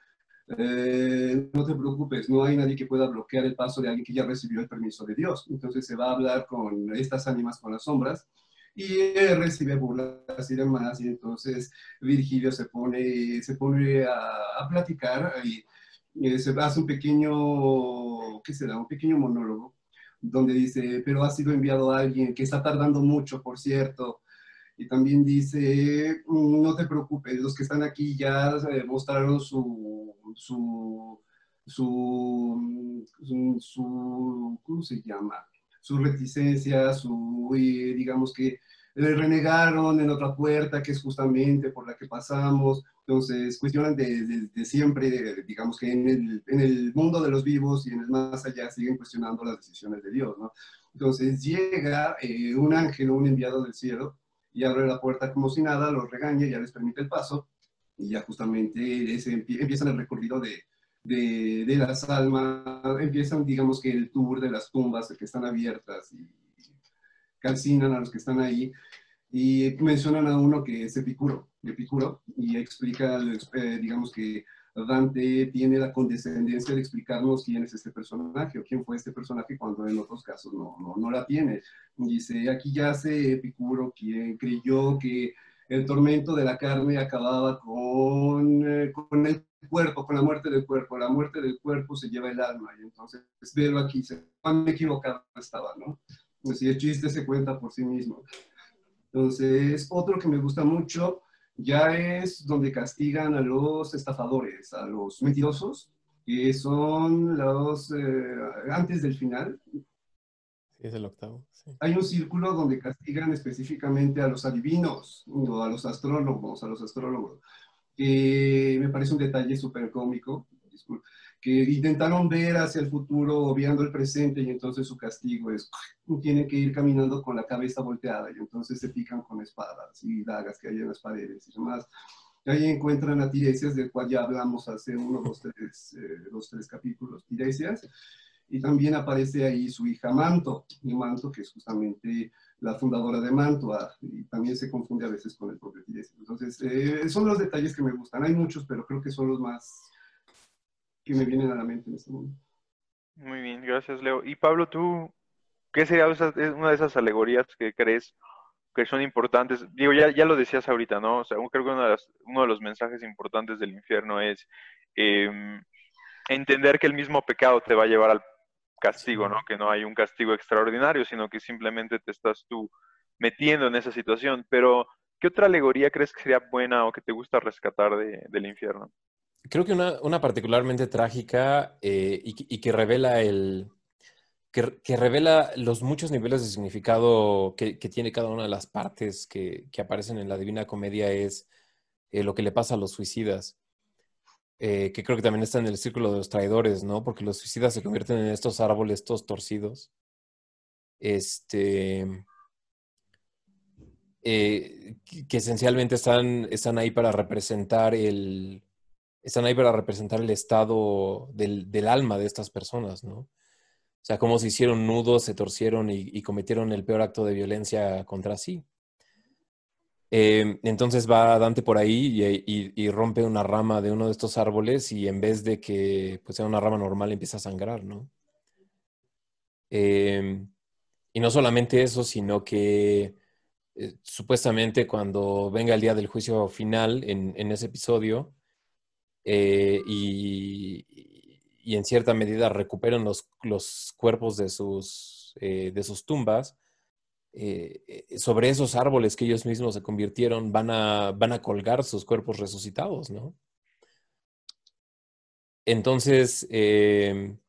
eh, no te preocupes, no hay nadie que pueda bloquear el paso de alguien que ya recibió el permiso de Dios. Entonces se va a hablar con estas ánimas, con las sombras, y recibe burlas y demás, y entonces Virgilio se pone, se pone a, platicar y, se hace un pequeño, ¿qué será? Un pequeño monólogo donde dice, pero ha sido enviado a alguien que está tardando mucho, por cierto, y también dice, mm, no te preocupes, los que están aquí ya eh, mostraron su, su, su, su, ¿cómo se llama? Su reticencia, su, digamos que le renegaron en otra puerta, que es justamente por la que pasamos. Entonces, cuestionan de, siempre, digamos que en el, en el, mundo de los vivos y en el más allá siguen cuestionando las decisiones de Dios, ¿no? Entonces llega eh, un ángel un enviado del cielo y abre la puerta como si nada, los regaña, ya les permite el paso y ya justamente ese, empiezan el recorrido de, de, de, las almas, empiezan digamos que el tour de las tumbas que están abiertas y calcinan a los que están ahí y mencionan a uno que es Epicuro, Epicuro y explica, eh, digamos que Dante tiene la condescendencia de explicarnos quién es este personaje o quién fue este personaje cuando en otros casos no, no, no la tiene. Dice, aquí yace Epicuro, quien creyó que el tormento de la carne acababa con, eh, con el cuerpo, con la muerte del cuerpo. La muerte del cuerpo se lleva el alma. Y entonces, verlo aquí, cuán equivocado estaba, ¿no? Pues si el chiste se cuenta por sí mismo. Entonces, otro que me gusta mucho ya es donde castigan a los estafadores, a los mentirosos, que son los eh, antes del final. es el octavo. Hay un círculo donde castigan específicamente a los adivinos, o a los astrólogos, a los astrólogos, que me parece un detalle súper cómico, que intentaron ver hacia el futuro obviando el presente y entonces su castigo es, tienen que ir caminando con la cabeza volteada y entonces se pican con espadas y dagas que hay en las paredes y demás. Ahí encuentran a Tiresias, del cual ya hablamos hace uno, dos, tres, eh, tres capítulos, Tiresias, y también aparece ahí su hija Manto, y Manto que es justamente la fundadora de Mantua, y también se confunde a veces con el propio Tiresias. Entonces, eh, son los detalles que me gustan. Hay muchos, pero creo que son los más que me vienen a la mente en este momento. Muy bien, gracias Leo. Y Pablo, ¿tú qué sería una de esas alegorías que crees que son importantes? Digo, ya, ya lo decías ahorita, ¿no? O sea, creo que uno de, uno de los mensajes importantes del infierno es em, entender que el mismo pecado te va a llevar al castigo, ¿no? Que no hay un castigo extraordinario, sino que simplemente te estás tú metiendo en esa situación. Pero, ¿qué otra alegoría crees que sería buena o que te gusta rescatar del infierno? Creo que una, particularmente trágica eh, y, que revela el. Que, revela los muchos niveles de significado que, tiene cada una de las partes que, aparecen en la Divina Comedia es eh, lo que le pasa a los suicidas. Eh, que creo que también está en el círculo de los traidores, ¿no? Porque los suicidas se convierten en estos árboles, estos torcidos. Este. que esencialmente están, están ahí para representar el, están ahí para representar el estado del, alma de estas personas, ¿no? O sea, cómo se hicieron nudos, se torcieron y, cometieron el peor acto de violencia contra sí. Em, entonces va Dante por ahí y, rompe una rama de uno de estos árboles y en vez de que pues, sea una rama normal empieza a sangrar, ¿no? Em, y no solamente eso, sino que eh, supuestamente cuando venga el día del juicio final en, en ese episodio, eh, y, en cierta medida recuperan los, cuerpos de sus, eh, tumbas, eh, sobre esos árboles que ellos mismos se convirtieron van a, van a colgar sus cuerpos resucitados, ¿no? Entonces, en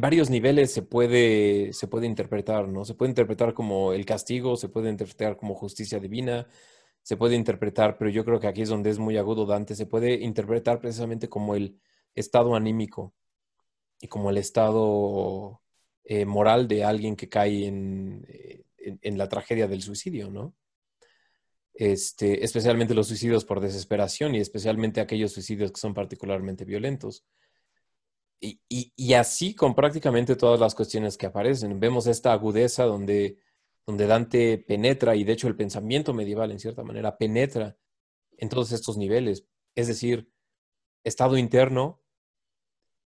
varios niveles se puede, se puede interpretar, ¿no? Se puede interpretar como el castigo, se puede interpretar como justicia divina, se puede interpretar, pero yo creo que aquí es donde es muy agudo Dante, se puede interpretar precisamente como el estado anímico y como el estado eh, moral de alguien que cae eh, en, la tragedia del suicidio, ¿no? Este, especialmente los suicidios por desesperación y especialmente aquellos suicidios que son particularmente violentos. Y, y así con prácticamente todas las cuestiones que aparecen. Vemos esta agudeza donde donde Dante penetra, y de hecho el pensamiento medieval en cierta manera penetra en todos estos niveles. Es decir, estado interno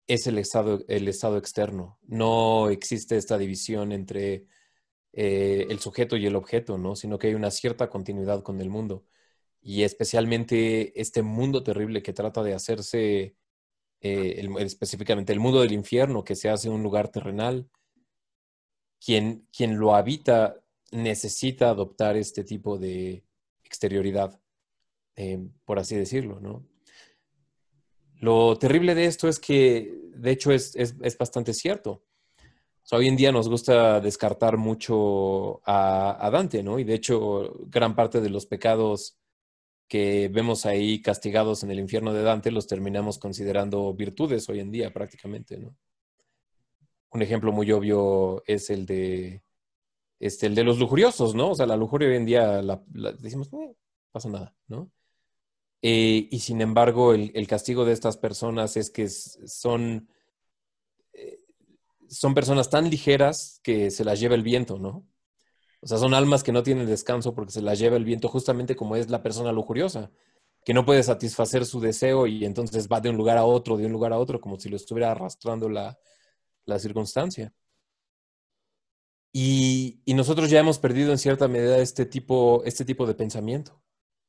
es el estado, el estado externo. No existe esta división entre eh, el sujeto y el objeto, ¿no? sino que hay una cierta continuidad con el mundo. Y especialmente este mundo terrible que trata de hacerse, eh, específicamente el mundo del infierno, que se hace un lugar terrenal, quien, quien lo habita necesita adoptar este tipo de exterioridad, eh, por así decirlo, ¿no? Lo terrible de esto es que, de hecho, es, bastante cierto. hoy en día nos gusta descartar mucho a, Dante, ¿no? Y de hecho, gran parte de los pecados que vemos ahí castigados en el infierno de Dante los terminamos considerando virtudes hoy en día prácticamente, ¿no? Un ejemplo muy obvio es el de, este, el de los lujuriosos, ¿no? O sea, la lujuria hoy en día la, decimos, no pasa nada, ¿no? Eh, y sin embargo, el, castigo de estas personas es que son, eh, son personas tan ligeras que se las lleva el viento, ¿no? O sea, son almas que no tienen descanso porque se las lleva el viento justamente como es la persona lujuriosa, que no puede satisfacer su deseo y entonces va de un lugar a otro, de un lugar a otro, como si lo estuviera arrastrando la, circunstancia. Y, nosotros ya hemos perdido en cierta medida este tipo, este tipo de pensamiento.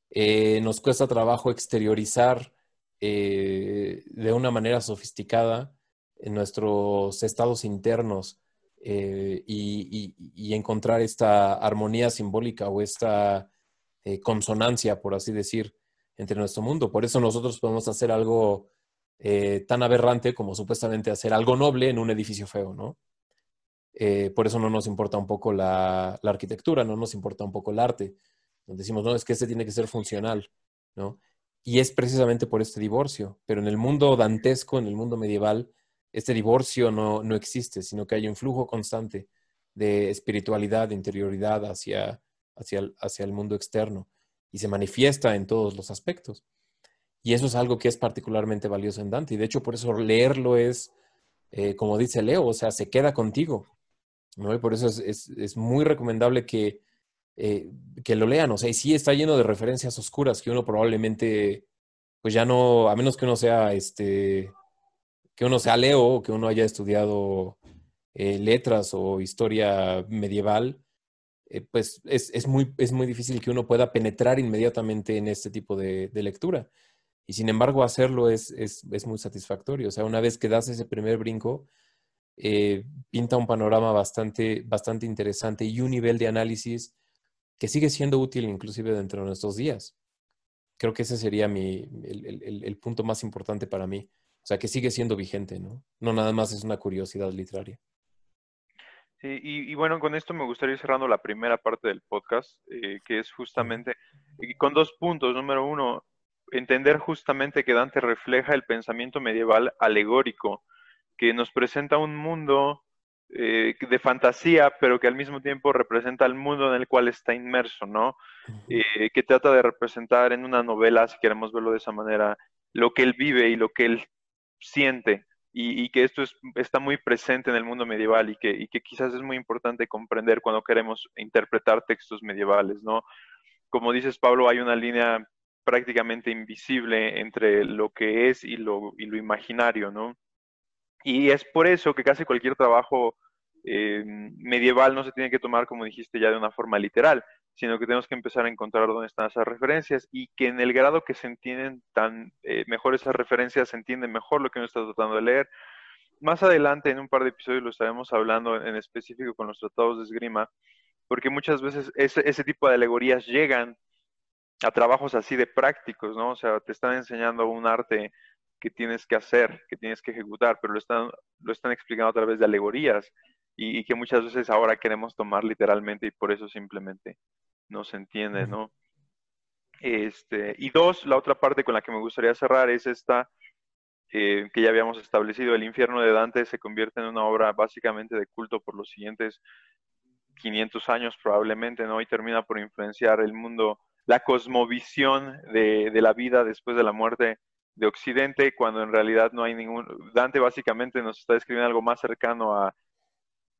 Eh, nos cuesta trabajo exteriorizar eh, de una manera sofisticada en nuestros estados internos eh, y, encontrar esta armonía simbólica o esta consonancia, por así decir, entre nuestro mundo. Por eso nosotros podemos hacer algo tan aberrante como supuestamente hacer algo noble en un edificio feo, ¿no? Por eso no nos importa un poco la, arquitectura, no nos importa un poco el arte, decimos, no, es que este tiene que ser funcional, ¿no? Y es precisamente por este divorcio. Pero en el mundo dantesco, en el mundo medieval, este divorcio no, no existe, sino que hay un flujo constante de espiritualidad, de interioridad hacia, hacia, el, hacia el mundo externo y se manifiesta en todos los aspectos. Y eso es algo que es particularmente valioso en Dante. Y de hecho, por eso leerlo es, eh, como dice Leo, o sea, se queda contigo. ¿No? Y por eso es, es, es muy recomendable que eh, que lo lean. O sea, y sí está lleno de referencias oscuras que uno probablemente, pues ya no, a menos que uno sea, este, que uno sea Leo o que uno haya estudiado eh, letras o historia medieval, eh, pues es, muy, es muy difícil que uno pueda penetrar inmediatamente en este tipo de, lectura. Y sin embargo, hacerlo es, es, muy satisfactorio. O sea, una vez que das ese primer brinco, pinta un panorama bastante, bastante interesante y un nivel de análisis que sigue siendo útil inclusive dentro de nuestros días. Creo que ese sería mi, el, punto más importante para mí. O sea, que sigue siendo vigente, ¿no? No nada más es una curiosidad literaria. Sí, y, bueno, con esto me gustaría ir cerrando la primera parte del podcast, eh, que es justamente con dos puntos. Número uno, entender justamente que Dante refleja el pensamiento medieval alegórico, que nos presenta un mundo eh, de fantasía, pero que al mismo tiempo representa el mundo en el cual está inmerso, ¿no? Eh, que trata de representar en una novela, si queremos verlo de esa manera, lo que él vive y lo que él siente, y, que esto está muy presente en el mundo medieval y que, y que quizás es muy importante comprender cuando queremos interpretar textos medievales, ¿no? Como dices, Pablo, hay una línea prácticamente invisible entre lo que es y lo, y lo imaginario, ¿no? Y es por eso que casi cualquier trabajo eh, medieval no se tiene que tomar, como dijiste, ya de una forma literal, sino que tenemos que empezar a encontrar dónde están esas referencias y que en el grado que se entienden tan eh, mejor esas referencias, se entiende mejor lo que uno está tratando de leer. Más adelante, en un par de episodios, lo estaremos hablando en específico con los tratados de esgrima, porque muchas veces ese, ese tipo de alegorías llegan a trabajos así de prácticos, ¿no? O sea, te están enseñando un arte que tienes que hacer, que tienes que ejecutar, pero lo están, lo están explicando a través de alegorías y, que muchas veces ahora queremos tomar literalmente y por eso simplemente no se entiende, ¿no? Este, y dos, la otra parte con la que me gustaría cerrar es esta eh, que ya habíamos establecido, el infierno de Dante se convierte en una obra básicamente de culto por los siguientes 500 años probablemente, ¿no? Y termina por influenciar el mundo, la cosmovisión de, de la vida después de la muerte de Occidente cuando en realidad no hay ningún... Dante básicamente nos está describiendo algo más cercano a,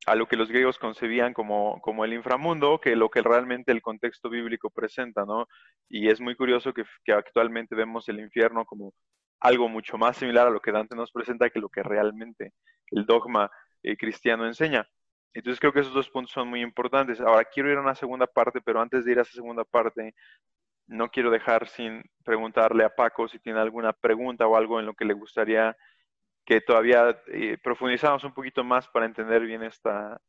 a lo que los griegos concebían como, como, el inframundo que lo que realmente el contexto bíblico presenta, ¿no? Y es muy curioso que, que actualmente vemos el infierno como algo mucho más similar a lo que Dante nos presenta que lo que realmente el dogma eh, cristiano enseña. Entonces creo que esos dos puntos son muy importantes. Ahora quiero ir a una segunda parte, pero antes de ir a esa segunda parte, no quiero dejar sin preguntarle a Paco si tiene alguna pregunta o algo en lo que le gustaría que todavía eh, profundizáramos un poquito más para entender bien esta,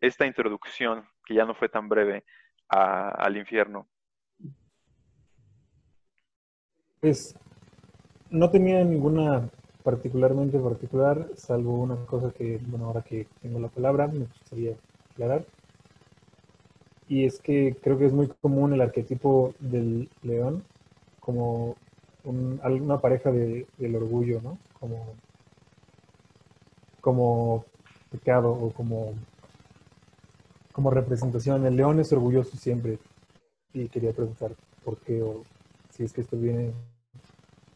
esta introducción, que ya no fue tan breve, al infierno. Pues no tenía ninguna particularmente particular, salvo una cosa que, bueno, ahora que tengo la palabra, me gustaría aclarar. Y es que creo que es muy común el arquetipo del león como una pareja de, del orgullo, ¿no? Como, como pecado o como, como representación. El león es orgulloso siempre. Y quería preguntar por qué o si es que esto viene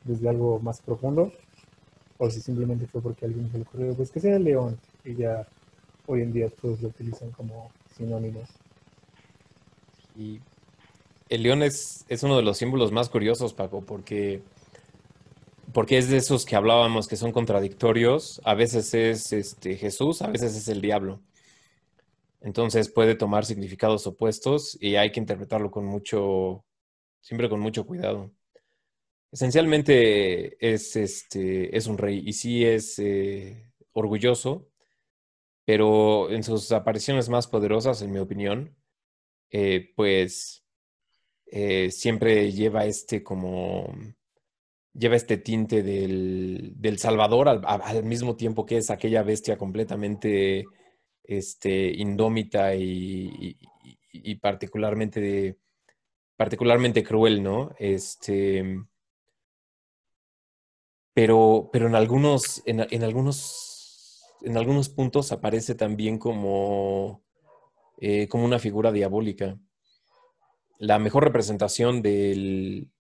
desde algo más profundo o si simplemente fue porque alguien se le ocurrió, pues que sea el león y ya hoy en día todos lo utilizan como sinónimos. Y el león es, es uno de los símbolos más curiosos, Paco, porque, porque es de esos que hablábamos que son contradictorios. A veces es este, Jesús, a veces es el diablo. Entonces puede tomar significados opuestos y hay que interpretarlo con mucho, siempre con mucho cuidado. Esencialmente es, este, es un rey y sí es eh, orgulloso, pero en sus apariciones más poderosas, en mi opinión, eh, pues eh, siempre lleva este como lleva este tinte del, Salvador al, mismo tiempo que es aquella bestia completamente este, indómita y, particularmente, particularmente cruel, ¿no? Este, pero, pero en algunos, en, algunos, en algunos puntos aparece también como, eh, como una figura diabólica. La mejor representación del,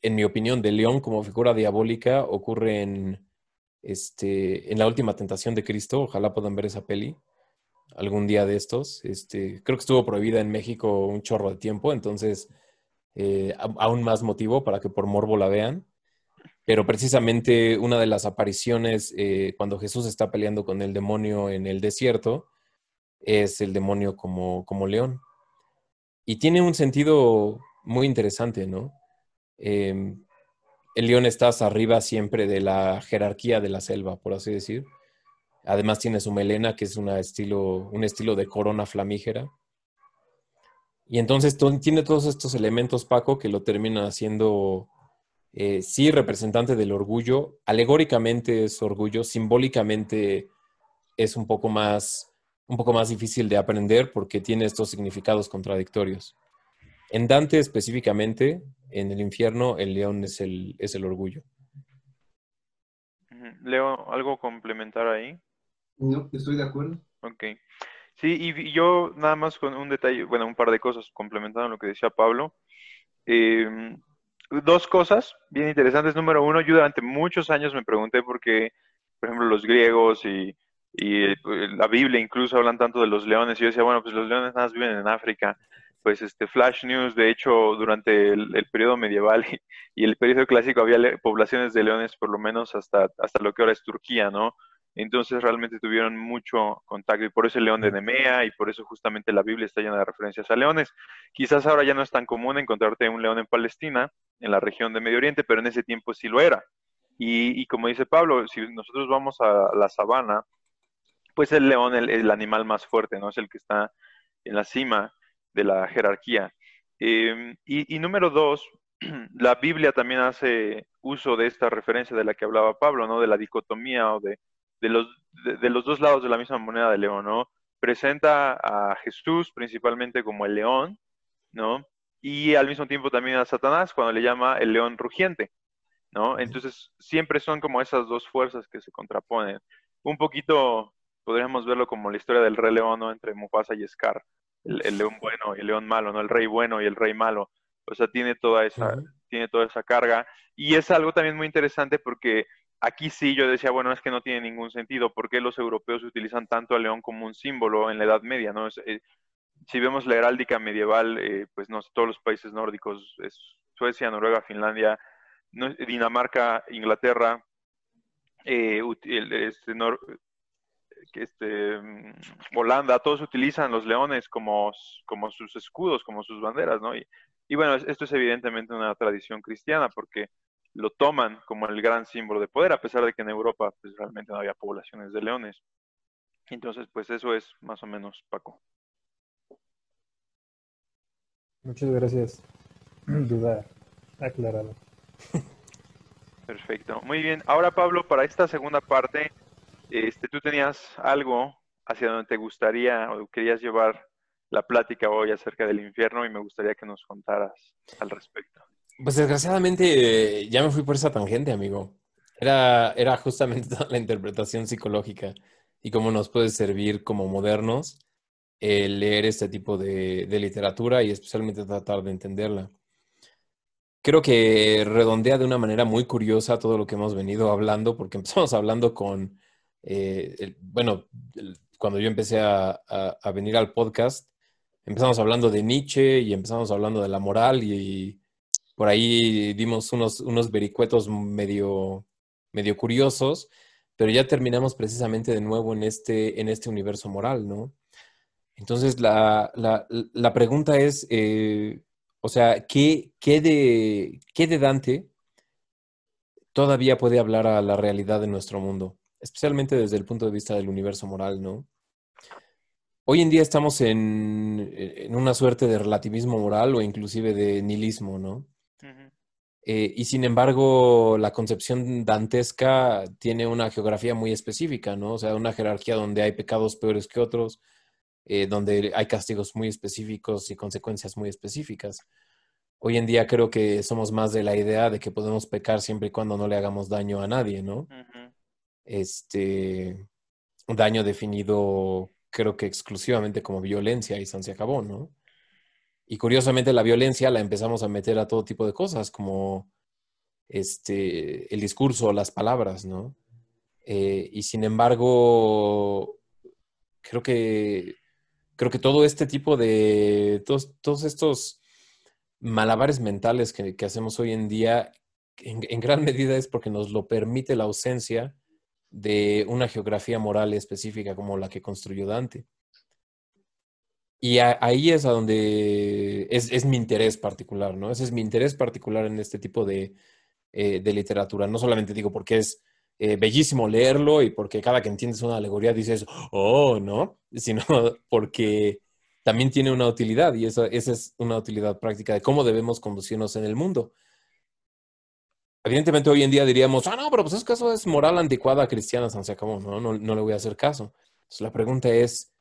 en mi opinión, del león como figura diabólica ocurre en, este, en la última tentación de Cristo. Ojalá puedan ver esa peli algún día de estos. Este, creo que estuvo prohibida en México un chorro de tiempo, entonces eh, aún más motivo para que por morbo la vean pero precisamente una de las apariciones eh, cuando Jesús está peleando con el demonio en el desierto es el demonio como, como león. Y tiene un sentido muy interesante, ¿no? Em, el león está arriba siempre de la jerarquía de la selva, por así decir. Además tiene su melena, que es una estilo, un estilo de corona flamígera. Y entonces tiene todos estos elementos, Paco, que lo terminan haciendo eh, sí representante del orgullo, alegóricamente es orgullo, simbólicamente es un poco más, un poco más difícil de aprender porque tiene estos significados contradictorios. En Dante específicamente, en el infierno, el león es el, es el orgullo. Leo, ¿algo complementar ahí? No, estoy de acuerdo. Ok. Sí, y yo nada más con un detalle, bueno, un par de cosas complementando lo que decía Pablo. Eh, dos cosas bien interesantes. Número uno, yo durante muchos años me pregunté por qué, por ejemplo, los griegos y, y la Biblia incluso hablan tanto de los leones. Y yo decía, bueno, pues los leones nada más viven en África. Pues este Flash News, de hecho, durante el, periodo medieval [LAUGHS] y, el periodo clásico había poblaciones de leones por lo menos hasta, hasta lo que ahora es Turquía, ¿no? Entonces realmente tuvieron mucho contacto y por eso el león de Nemea y por eso justamente la Biblia está llena de referencias a leones. Quizás ahora ya no es tan común encontrarte un león en Palestina, en la región de Medio Oriente, pero en ese tiempo sí lo era. Y, como dice Pablo, si nosotros vamos a la sabana, pues el león es el, animal más fuerte, ¿no? Es el que está en la cima de la jerarquía. Em, y, y número dos, [CLEARS THROAT] la Biblia también hace uso de esta referencia de la que hablaba Pablo, ¿no? De la dicotomía o de de los, de, los dos lados de la misma moneda de león, ¿no? Presenta a Jesús principalmente como el león, ¿no? Y al mismo tiempo también a Satanás cuando le llama el león rugiente, ¿no? Entonces siempre son como esas dos fuerzas que se contraponen. Un poquito podríamos verlo como la historia del rey león, ¿no? Entre Mufasa y Scar, el, león bueno y el león malo, ¿no? El rey bueno y el rey malo. O sea, tiene toda esa, tiene toda esa carga. Y es algo también muy interesante porque Aquí sí yo decía, bueno, es que no tiene ningún sentido. ¿Por qué los europeos utilizan tanto al león como un símbolo en la Edad Media? ¿no? Eh, si vemos la heráldica medieval, eh, pues no todos los países nórdicos, Suecia, Noruega, Finlandia, Dinamarca, Inglaterra, eh, este, este, mm, Holanda, todos utilizan los leones como, como sus escudos, como sus banderas, ¿no? Y, y bueno, esto es evidentemente una tradición cristiana porque lo toman como el gran símbolo de poder, a pesar de que en Europa pues, realmente no había poblaciones de leones. Entonces, pues eso es más o menos, Paco. Muchas gracias. [CLEARS THROAT] Duda aclarado. Perfecto. Muy bien. Ahora, Pablo, para esta segunda parte, este, tú tenías algo hacia donde te gustaría o querías llevar la plática hoy acerca del infierno y me gustaría que nos contaras al respecto. Pues desgraciadamente ya me fui por esa tangente, amigo. Era, era justamente [LAUGHS] la interpretación psicológica y cómo nos puede servir como modernos leer este tipo de literatura y especialmente tratar de entenderla creo que redondea de una manera muy curiosa todo lo que hemos venido hablando, porque [LAUGHS] empezamos hablando con, eh, bueno, cuando yo empecé a, venir al podcast, empezamos hablando de Nietzsche y empezamos hablando de la moral y, por ahí dimos unos, unos vericuetos medio, medio curiosos, pero ya terminamos precisamente de nuevo en este, en este universo moral, ¿no? Entonces, la, la, pregunta es, eh, o sea, ¿qué, qué, de, ¿qué de Dante todavía puede hablar a la realidad de nuestro mundo? Especialmente desde el punto de vista del universo moral, ¿no? Hoy en día estamos en, en una suerte de relativismo moral o inclusive de nihilismo, ¿no? Eh, y sin embargo, la concepción dantesca tiene una geografía muy específica, ¿no? O sea, una jerarquía donde hay pecados peores que otros, eh, donde hay castigos muy específicos y consecuencias muy específicas. Hoy en día creo que somos más de la idea de que podemos pecar siempre y cuando no le hagamos daño a nadie, ¿no? Este daño definido creo que exclusivamente como violencia y se acabó, ¿no? Y curiosamente la violencia la empezamos a meter a todo tipo de cosas, como este, el discurso, las palabras, ¿no? Eh, y sin embargo, creo que creo que todo este tipo de, todos, estos malabares mentales que, hacemos hoy en día, en, gran medida es porque nos lo permite la ausencia de una geografía moral específica como la que construyó Dante. Y ahí es a donde es, mi interés particular, ¿no? Ese es mi interés particular en este tipo de, eh, de literatura. No solamente digo porque es eh, bellísimo leerlo y porque cada que entiendes una alegoría dices, oh, ¿no? [LAUGHS] Sino porque también tiene una utilidad y esa, esa es una utilidad práctica de cómo debemos conducirnos en el mundo. Evidentemente hoy en día diríamos, ah, no, pero pues es eso es moral anticuada cristiana, se acabó, ¿no? No, no le voy a hacer caso. Entonces la pregunta es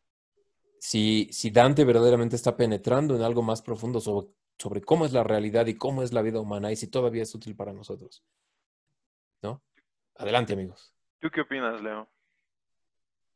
si, si Dante verdaderamente está penetrando en algo más profundo sobre, sobre cómo es la realidad y cómo es la vida humana y si todavía es útil para nosotros. ¿No? Adelante, amigos. ¿Tú qué opinas, Leo?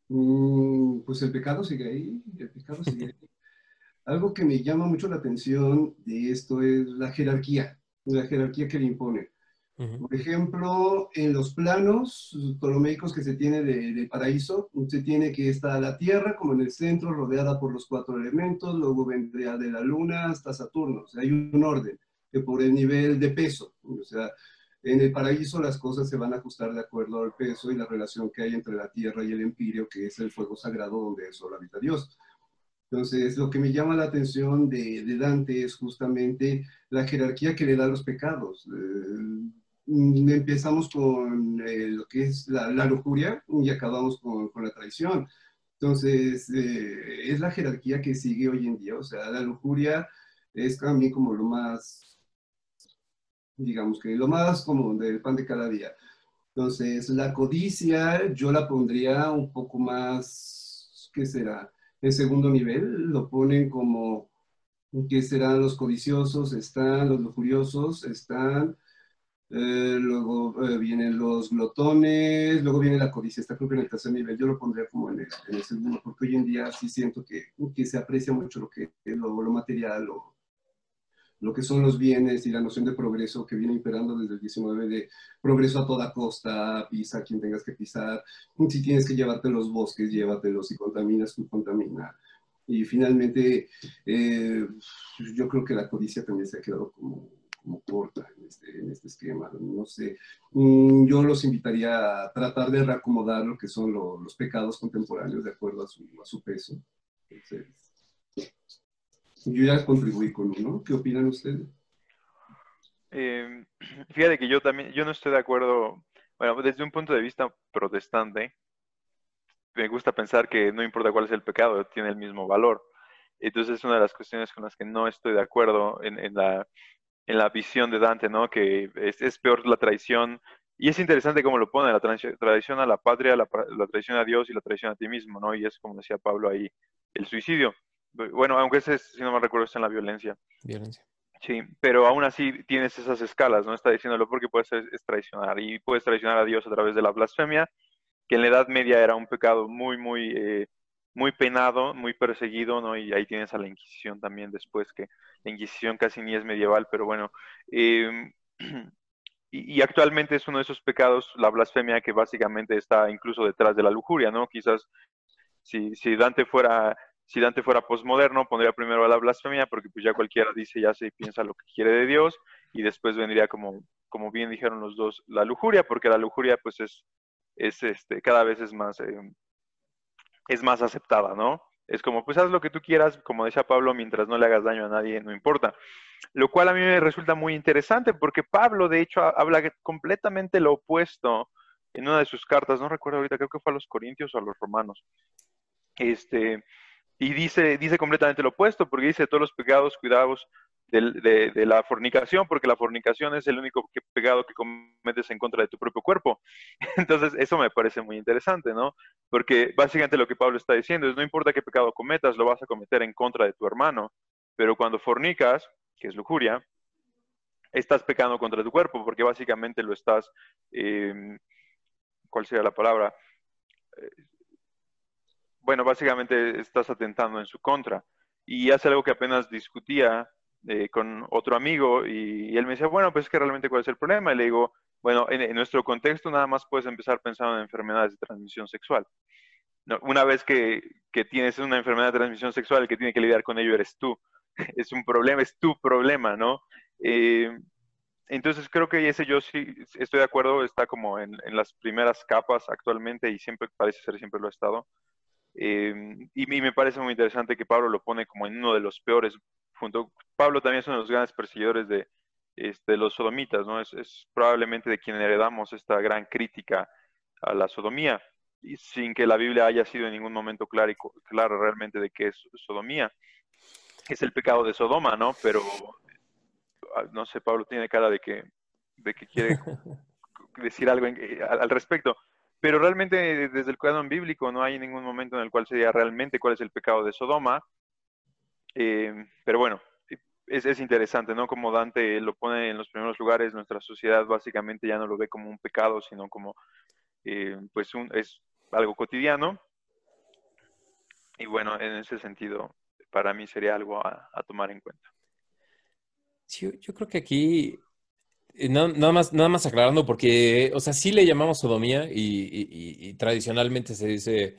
Mm, pues el pecado sigue ahí, el pecado sigue ahí. [LAUGHS] Algo que me llama mucho la atención de esto es la jerarquía, la jerarquía que le impone. Por ejemplo, en los planos ptolomeicos que se tiene de, paraíso, se tiene que está la Tierra como en el centro, rodeada por los cuatro elementos, luego vendría de la Luna hasta Saturno. O sea, hay un orden que por el nivel de peso. O sea, en el paraíso las cosas se van a ajustar de acuerdo al peso y la relación que hay entre la tierra y el empirio, que es el fuego sagrado donde solo habita Dios. Entonces, lo que me llama la atención de, Dante es justamente la jerarquía que le da a los pecados. Eh, empezamos con eh, lo que es la, lujuria y acabamos con, la traición. Entonces, eh, es la jerarquía que sigue hoy en día. O sea, la lujuria es también como lo más digamos que lo más común del pan de cada día. Entonces, la codicia yo la pondría un poco más, ¿qué será? En segundo nivel, lo ponen como, ¿qué serán los codiciosos? Están los lujuriosos, están, eh, luego eh, vienen los glotones, luego viene la codicia, está creo que en el tercer nivel, yo lo pondría como en el, segundo, porque hoy en día sí siento que, que se aprecia mucho lo que lo, lo material, lo, lo que son los bienes y la noción de progreso que viene imperando desde el 19 de progreso a toda costa, pisa quien tengas que pisar, si tienes que llevarte los bosques, llévatelos, si contaminas, tú contamina. Y finalmente, eh, yo creo que la codicia también se ha quedado como, como corta en este, en este, esquema. No sé, mm, yo los invitaría a tratar de reacomodar lo que son los pecados contemporáneos de acuerdo a su, a su peso. Entonces, yo ya contribuí con uno. ¿Qué opinan ustedes? Eh, [CLEARS THROAT] fíjate que yo también, yo no estoy de acuerdo, bueno, desde un punto de vista protestante, me gusta pensar que no importa cuál es el pecado, tiene el mismo valor. Entonces es una de las cuestiones con las que no estoy de acuerdo en, la, en la visión de Dante, ¿no? Que es, es, peor la traición y es interesante cómo lo pone, la tradición a la patria, la, la tradición a Dios y la tradición a ti mismo, ¿no? Y es como decía Pablo ahí, el suicidio. Bueno, aunque ese, si no me recuerdo, está en la violencia. Violencia. Sí, pero aún así tienes esas escalas, ¿no? Está diciéndolo porque puedes es traicionar y puedes traicionar a Dios a través de la blasfemia, que en la Edad Media era un pecado muy, muy, eh, muy penado, muy perseguido, ¿no? Y ahí tienes a la Inquisición también después, que la Inquisición casi ni es medieval, pero bueno. Em, [CLEARS THROAT] y, actualmente es uno de esos pecados, la blasfemia, que básicamente está incluso detrás de la lujuria, ¿no? Quizás si, si Dante fuera si Dante fuera posmoderno, pondría primero a la blasfemia, porque pues ya cualquiera dice, ya se piensa lo que quiere de Dios, y después vendría como, como bien dijeron los dos, la lujuria, porque la lujuria pues es, es este, cada vez es más, eh, es más aceptada, ¿no? Es como, pues haz lo que tú quieras, como decía Pablo, mientras no le hagas daño a nadie, no importa. Lo cual a mí me resulta muy interesante, porque Pablo, de hecho, habla completamente lo opuesto en una de sus cartas, no recuerdo ahorita, creo que fue a los Corintios o a los Romanos. Este, y dice, dice completamente lo opuesto, porque dice todos los pecados, cuidados de, la fornicación, porque la fornicación es el único pecado que cometes en contra de tu propio cuerpo. [LAUGHS] Entonces, eso me parece muy interesante, ¿no? Porque básicamente lo que Pablo está diciendo es, no importa qué pecado cometas, lo vas a cometer en contra de tu hermano, pero cuando fornicas, que es lujuria, estás pecando contra tu cuerpo, porque básicamente lo estás, em, ¿cuál sería la palabra? bueno, básicamente estás atentando en su contra. Y hace algo que apenas discutía eh, con otro amigo y, él me decía, bueno, pues es que realmente cuál es el problema. Y le digo, bueno, en, nuestro contexto nada más puedes empezar pensando en enfermedades de transmisión sexual. una vez que, que, tienes una enfermedad de transmisión sexual, el que tiene que lidiar con ello eres tú. [LAUGHS] es un problema, es tu problema, ¿no? Eh, entonces creo que ese yo sí estoy de acuerdo, está como en, las primeras capas actualmente y siempre parece ser, siempre lo ha estado. Em, y, me parece muy interesante que Pablo lo pone como en uno de los peores. Junto, Pablo también es uno de los grandes perseguidores de, este, los sodomitas, ¿no? Es, probablemente de quien heredamos esta gran crítica a la sodomía, y sin que la Biblia haya sido en ningún momento y, claro realmente de qué es sodomía. Es el pecado de Sodoma, ¿no? Pero, ah, no sé, Pablo tiene cara de que, de que quiere [LAUGHS] decir algo al respecto. Pero realmente desde el canon bíblico no hay ningún momento en el cual se diga realmente cuál es el pecado de Sodoma. Eh, pero bueno, es, interesante, ¿no? Como Dante lo pone en los primeros lugares, nuestra sociedad básicamente ya no lo ve como un pecado, sino como, eh, pues, es algo cotidiano. Y bueno, en ese sentido, para mí sería algo a, tomar en cuenta. Sí, yo creo que aquí eh, nada, más, nada más aclarando, porque, o sea, sí le llamamos sodomía y, tradicionalmente se dice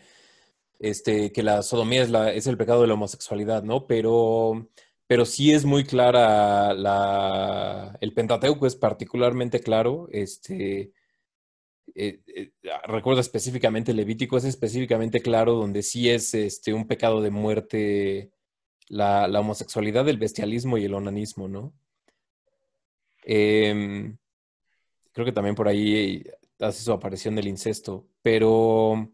este, que la sodomía es, el pecado de la homosexualidad, ¿no? Pero, pero sí es muy clara la, el Pentateuco es particularmente claro, este, eh, eh, recuerdo específicamente Levítico, es específicamente claro donde sí es este, un pecado de muerte la, la homosexualidad, el bestialismo y el onanismo, ¿no? Em, creo que también por ahí hace su aparición del incesto, pero,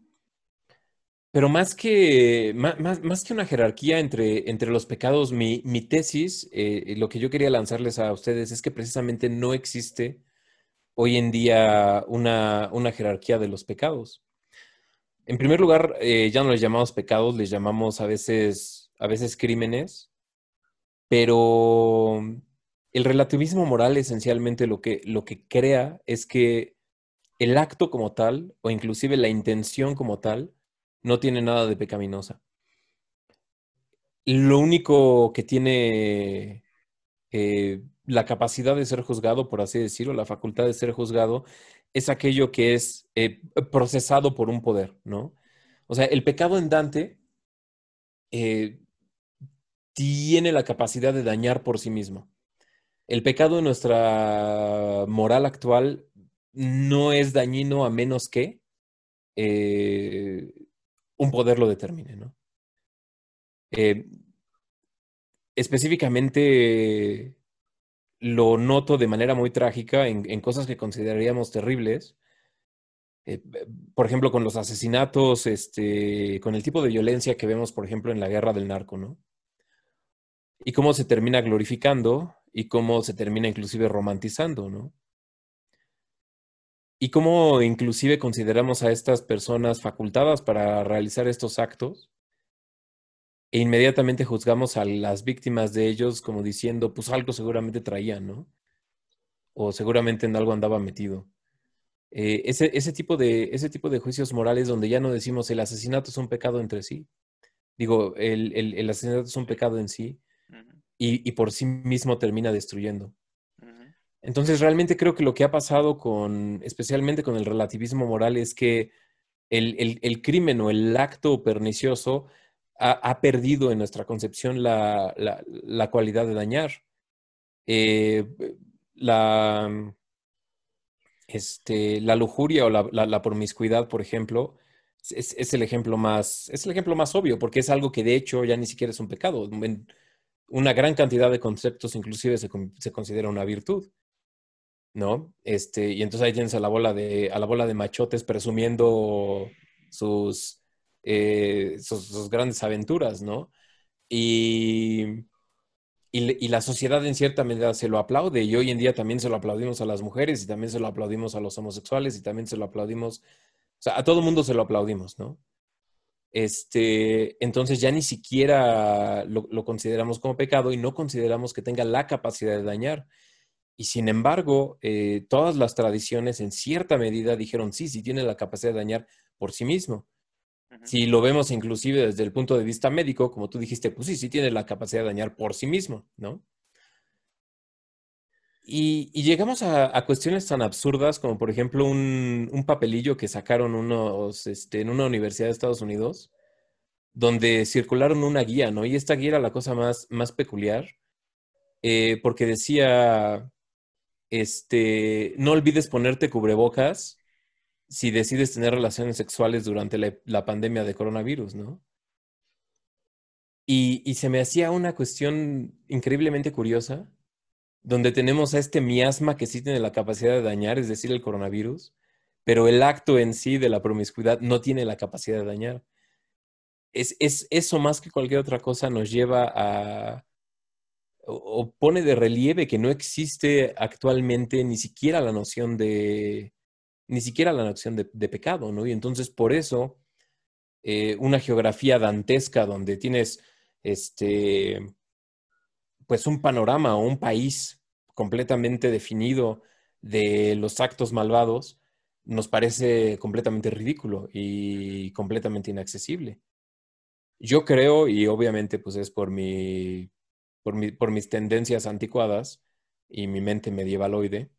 pero más, que, más, que una jerarquía entre, entre los pecados, mi, tesis, eh, lo que yo quería lanzarles a ustedes es que precisamente no existe hoy en día una, jerarquía de los pecados. En primer lugar, eh, ya no les llamamos pecados, les llamamos a veces, a veces crímenes, pero el relativismo moral esencialmente lo que, lo que crea es que el acto como tal, o inclusive la intención como tal, no tiene nada de pecaminosa. Lo único que tiene eh, la capacidad de ser juzgado, por así decirlo, la facultad de ser juzgado, es aquello que es eh, procesado por un poder, ¿no? O sea, el pecado en Dante eh, tiene la capacidad de dañar por sí mismo el pecado en nuestra moral actual no es dañino a menos que un poder lo determine, ¿no? Eh, específicamente lo noto de manera muy trágica en, cosas que consideraríamos terribles. Eh, por ejemplo, con los asesinatos, este, con el tipo de violencia que vemos, por ejemplo, en la guerra del narco, ¿no? Y cómo se termina glorificando y cómo se termina inclusive romantizando, ¿no? Y cómo inclusive consideramos a estas personas facultadas para realizar estos actos e inmediatamente juzgamos a las víctimas de ellos como diciendo, pues algo seguramente traían, ¿no? O seguramente en algo andaba metido. Eh, ese, ese, tipo de, ese tipo de juicios morales donde ya no decimos el asesinato es un pecado entre sí. Digo, el, el, el asesinato es un pecado en sí y, y, por sí mismo termina destruyendo. Entonces, realmente creo que lo que ha pasado con, especialmente con el relativismo moral, es que el, crimen o el acto pernicioso ha, perdido en nuestra concepción la, la, cualidad de dañar. Eh, la, este, la lujuria o la, promiscuidad, por ejemplo, es, el ejemplo más, es el ejemplo más obvio, porque es algo que de hecho ya ni siquiera es un pecado. En una gran cantidad de conceptos inclusive se considera una virtud. ¿No? Este, y entonces ahí tienes a la bola de, a la bola de machotes presumiendo sus, eh, sus, grandes aventuras, ¿no? Y, y, la sociedad en cierta medida se lo aplaude y hoy en día también se lo aplaudimos a las mujeres y también se lo aplaudimos a los homosexuales y también se lo aplaudimos, o sea, a todo mundo se lo aplaudimos, ¿no? Este, entonces ya ni siquiera lo, consideramos como pecado y no consideramos que tenga la capacidad de dañar. Y sin embargo, eh, todas las tradiciones en cierta medida dijeron, sí, sí tiene la capacidad de dañar por sí mismo. Si lo vemos inclusive desde el punto de vista médico, como tú dijiste, pues sí, sí tiene la capacidad de dañar por sí mismo, ¿no? Y, llegamos a, cuestiones tan absurdas como, por ejemplo, un, papelillo que sacaron unos este, en una universidad de Estados Unidos, donde circularon una guía, ¿no? Y esta guía era la cosa más, más peculiar, eh, porque decía, este, no olvides ponerte cubrebocas si decides tener relaciones sexuales durante la, pandemia de coronavirus, ¿no? Y, se me hacía una cuestión increíblemente curiosa, donde tenemos a este miasma que sí tiene la capacidad de dañar, es decir, el coronavirus, pero el acto en sí de la promiscuidad no tiene la capacidad de dañar. Es, es eso más que cualquier otra cosa nos lleva a, o pone de relieve que no existe actualmente ni siquiera la noción de, ni siquiera la noción de, pecado, ¿no? Y entonces por eso eh, una geografía dantesca donde tienes este, pues un panorama o un país completamente definido de los actos malvados, nos parece completamente ridículo y completamente inaccesible. Yo creo, y obviamente pues es por, mi, por, mi, por mis tendencias anticuadas y mi mente medievaloide,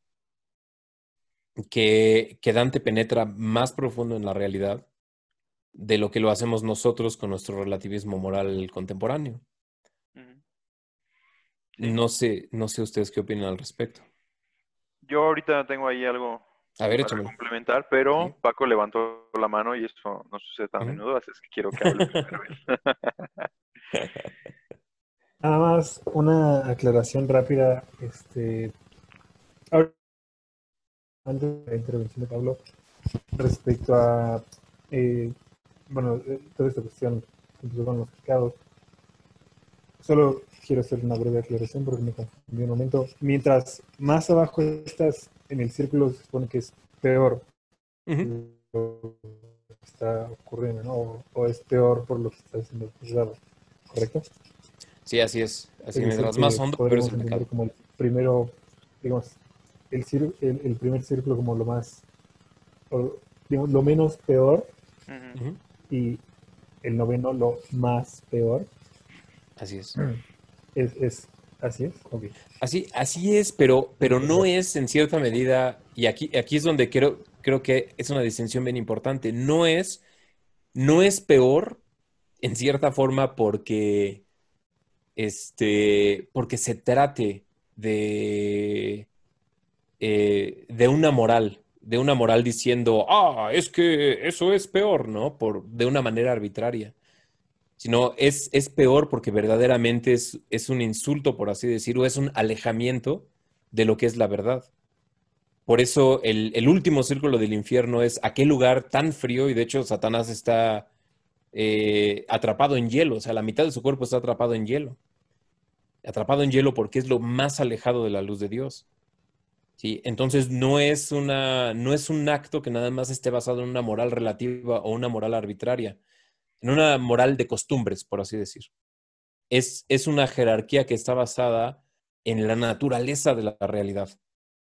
que, Dante penetra más profundo en la realidad de lo que lo hacemos nosotros con nuestro relativismo moral contemporáneo. No sé, no sé ustedes qué opinan al respecto. Yo ahorita tengo ahí algo a ver, para complementar, pero Paco levantó la mano y eso no sucede tan a menudo, así es que quiero que [LAUGHS] hable primero [LAUGHS] Nada más una aclaración rápida. Este, antes de la intervención de Pablo respecto a, eh, bueno, eh, toda esta cuestión que con los pecados. Solo quiero hacer una breve aclaración porque me confundí un momento. Mientras más abajo estás en el círculo, se supone que es peor lo que está ocurriendo, ¿no? O, es peor por lo que está siendo juzgado, ¿correcto? Sí, así es. Así mientras más hondo, peor es el. Como el primero, digamos, el, el, primer círculo como lo más, digamos, lo menos peor y el noveno lo más peor. Así es. [CLEARS THROAT] Es, es así es. Okay. Así, así es, pero, pero no es en cierta medida, y aquí, aquí es donde creo, creo que es una distinción bien importante, no es, no es peor en cierta forma porque, este, porque se trate de, eh, de una moral, de una moral diciendo, ah, es que eso es peor, ¿no? Por, de una manera arbitraria. Sino es, es peor porque verdaderamente es, es un insulto, por así decirlo, es un alejamiento de lo que es la verdad. Por eso el, el, último círculo del infierno es aquel lugar tan frío y de hecho Satanás está eh, atrapado en hielo, o sea, la mitad de su cuerpo está atrapado en hielo. Atrapado en hielo porque es lo más alejado de la luz de Dios. Sí, entonces no es, una, no es un acto que nada más esté basado en una moral relativa o una moral arbitraria, en una moral de costumbres, por así decir. Es, es una jerarquía que está basada en la naturaleza de la realidad.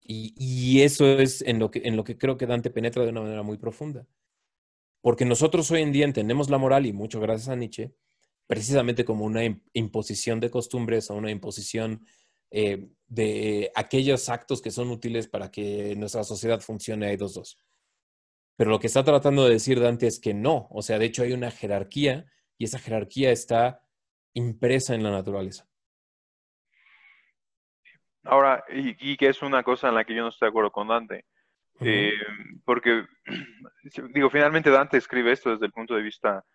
Y, y, eso es en lo, que, en lo que creo que Dante penetra de una manera muy profunda. Porque nosotros hoy en día entendemos la moral, y mucho gracias a Nietzsche, precisamente como una imposición de costumbres o una imposición eh, de aquellos actos que son útiles para que nuestra sociedad funcione hay dos dos. Pero lo que está tratando de decir Dante es que no, o sea, de hecho hay una jerarquía y esa jerarquía está impresa en la naturaleza. Ahora, y, que es una cosa en la que yo no estoy de acuerdo con Dante, eh, porque, [CLEARS THROAT] digo, finalmente Dante escribe esto desde el punto de vista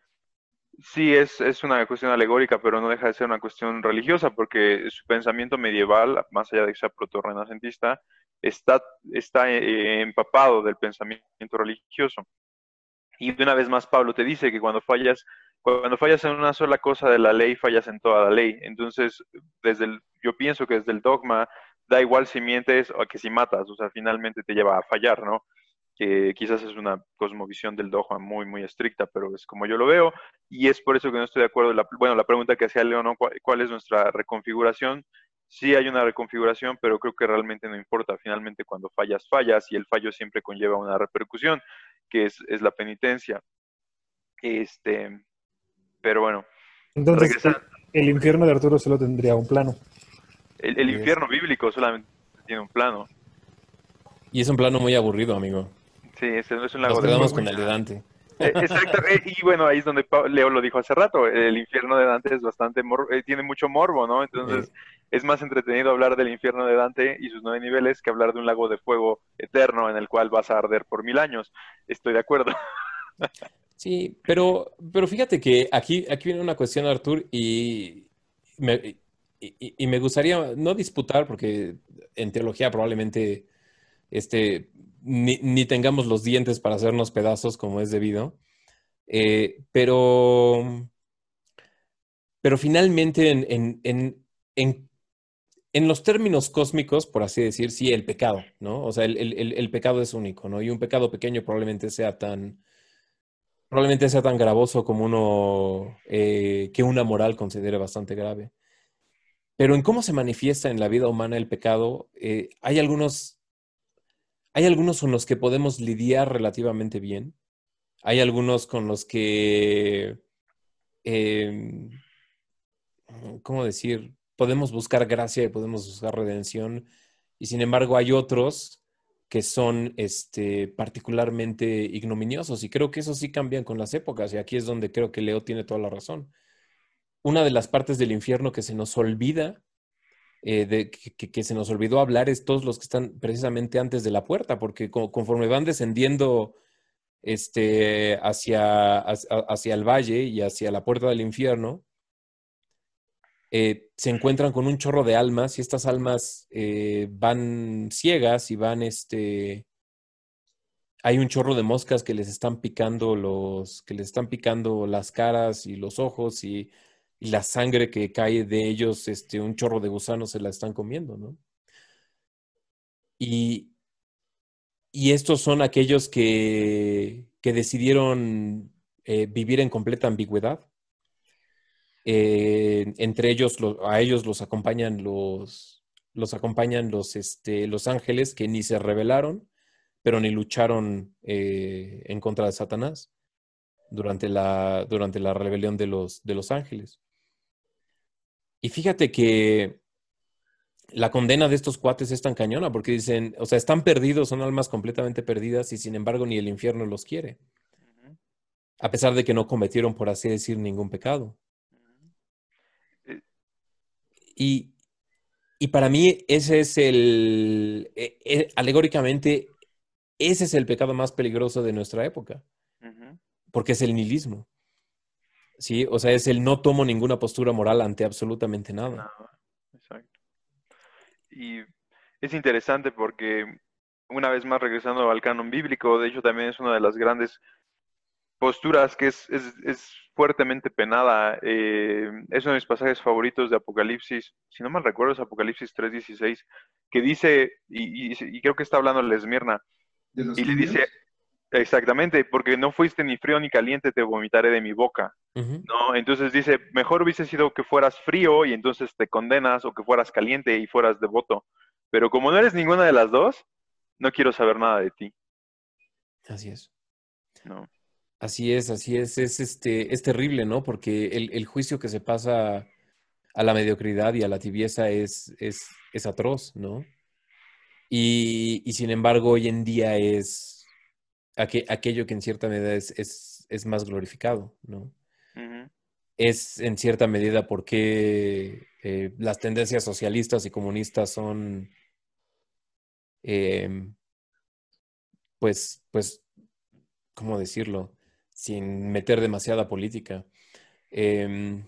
Sí, es, es una cuestión alegórica, pero no deja de ser una cuestión religiosa, porque su pensamiento medieval, más allá de que sea proto-renacentista, está, está eh, empapado del pensamiento religioso. Y de una vez más, Pablo te dice que cuando fallas, cuando fallas en una sola cosa de la ley, fallas en toda la ley. Entonces, desde el, yo pienso que desde el dogma da igual si mientes o que si matas, o sea, finalmente te lleva a fallar, ¿no? Que quizás es una cosmovisión del dogma muy, muy estricta, pero es como yo lo veo, y es por eso que no estoy de acuerdo. La, bueno, la pregunta que hacía León, ¿cuál, es nuestra reconfiguración? Sí hay una reconfiguración, pero creo que realmente no importa. Finalmente, cuando fallas, fallas, y el fallo siempre conlleva una repercusión, que es, es la penitencia. Este, pero bueno. Entonces, el infierno de Arturo solo tendría un plano. El, el infierno bíblico solamente tiene un plano. Y es un plano muy aburrido, amigo. Sí, ese no es un lago Nos quedamos con el de Dante. [LAUGHS] Eh, exacto, eh, y bueno, ahí es donde Leo lo dijo hace rato, el infierno de Dante es bastante, eh, tiene mucho morbo, ¿no? Entonces es más entretenido hablar del infierno de Dante y sus nueve niveles que hablar de un lago de fuego eterno en el cual vas a arder por mil años. Estoy de acuerdo. [LAUGHS] Sí, pero, pero fíjate que aquí, aquí viene una cuestión, Artur, y me, y me gustaría no disputar, porque en teología probablemente este, ni, tengamos los dientes para hacernos pedazos como es debido. Eh, pero, pero finalmente en, en, en, los términos cósmicos, por así decir, sí, el pecado, ¿no? O sea, el, pecado es único, ¿no? Y un pecado pequeño probablemente sea tan, probablemente sea tan gravoso como uno, eh, que una moral considere bastante grave. Pero en cómo se manifiesta en la vida humana el pecado, eh, hay algunos hay algunos con los que podemos lidiar relativamente bien. Hay algunos con los que, em, ¿cómo decir? Podemos buscar gracia y podemos buscar redención. Y sin embargo hay otros que son este, particularmente ignominiosos. Y creo que eso sí cambian con las épocas. Y aquí es donde creo que Leo tiene toda la razón. Una de las partes del infierno que se nos olvida eh, de, que, se nos olvidó hablar es todos los que están precisamente antes de la puerta, porque conforme van descendiendo este, hacia, hacia el valle y hacia la puerta del infierno, eh, se encuentran con un chorro de almas y estas almas eh, van ciegas y van, este, hay un chorro de moscas que les están picando los, que les están picando las caras y los ojos y y la sangre que cae de ellos, este, un chorro de gusanos se la están comiendo, ¿no? Y, y estos son aquellos que, que decidieron eh, vivir en completa ambigüedad. Eh, entre ellos, a ellos los acompañan los, los acompañan los, este, los ángeles que ni se rebelaron, pero ni lucharon eh, en contra de Satanás durante la, durante la rebelión de los, de los ángeles. Y fíjate que la condena de estos cuates es tan cañona porque dicen, o sea, están perdidos, son almas completamente perdidas y sin embargo ni el infierno los quiere. A pesar de que no cometieron, por así decir, ningún pecado. Eh. Y, y, para mí ese es el, e, e, alegóricamente, ese es el pecado más peligroso de nuestra época, porque es el nihilismo. Sí, o sea, es el no tomo ninguna postura moral ante absolutamente nada. Exacto. Y es interesante porque, una vez más regresando al canon bíblico, de hecho también es una de las grandes posturas que es, es, es fuertemente penada. Eh, es uno de mis pasajes favoritos de Apocalipsis, si no mal recuerdo es Apocalipsis 3.16, que dice, y, y, creo que está hablando de Esmirna, y le dice, exactamente, porque no fuiste ni frío ni caliente, te vomitaré de mi boca. ¿No? Entonces dice, mejor hubiese sido que fueras frío y entonces te condenas, o que fueras caliente y fueras devoto. Pero como no eres ninguna de las dos, no quiero saber nada de ti. Así es. No. Así es, así es. Es, este, es terrible, ¿no? Porque el, juicio que se pasa a la mediocridad y a la tibieza es, es, es atroz, ¿no? Y, sin embargo, hoy en día es aquello que en cierta medida es, es, más glorificado, ¿no? Es en cierta medida porque eh, las tendencias socialistas y comunistas son, em, pues, pues, ¿cómo decirlo? sin meter demasiada política, em,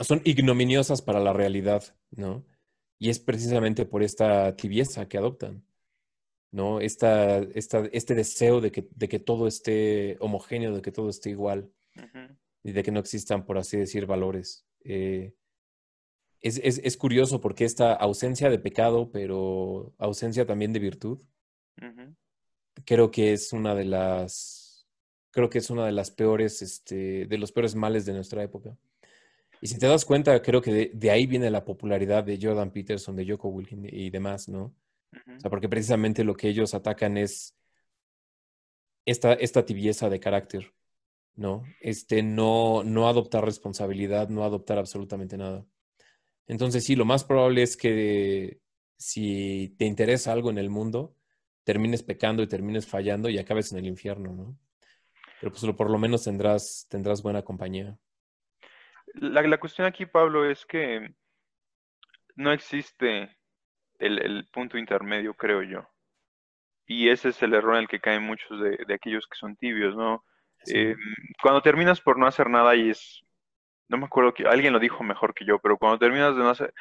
son ignominiosas para la realidad, ¿no? Y es precisamente por esta tibieza que adoptan, ¿no? Esta, esta, este deseo de que, de que, todo esté homogéneo, de que todo esté igual y de que no existan, por así decir, valores. Eh, es, es, es, curioso porque esta ausencia de pecado, pero ausencia también de virtud, creo que es una de las creo que es una de las peores, este, de los peores males de nuestra época. Y si te das cuenta, creo que de, ahí viene la popularidad de Jordan Peterson, de Joko Wilkin y demás, ¿no? O sea, porque precisamente lo que ellos atacan es esta, esta tibieza de carácter, ¿no? Este, no, no adoptar responsabilidad, no adoptar absolutamente nada. Entonces, sí, lo más probable es que si te interesa algo en el mundo, termines pecando y termines fallando y acabes en el infierno, ¿no? Pero pues por lo menos tendrás, tendrás buena compañía. La, cuestión aquí, Pablo, es que no existe el, punto intermedio, creo yo. Y ese es el error en el que caen muchos de, aquellos que son tibios, ¿no? Eh, cuando terminas por no hacer nada y es, no me acuerdo que alguien lo dijo mejor que yo, pero cuando terminas de no hacer,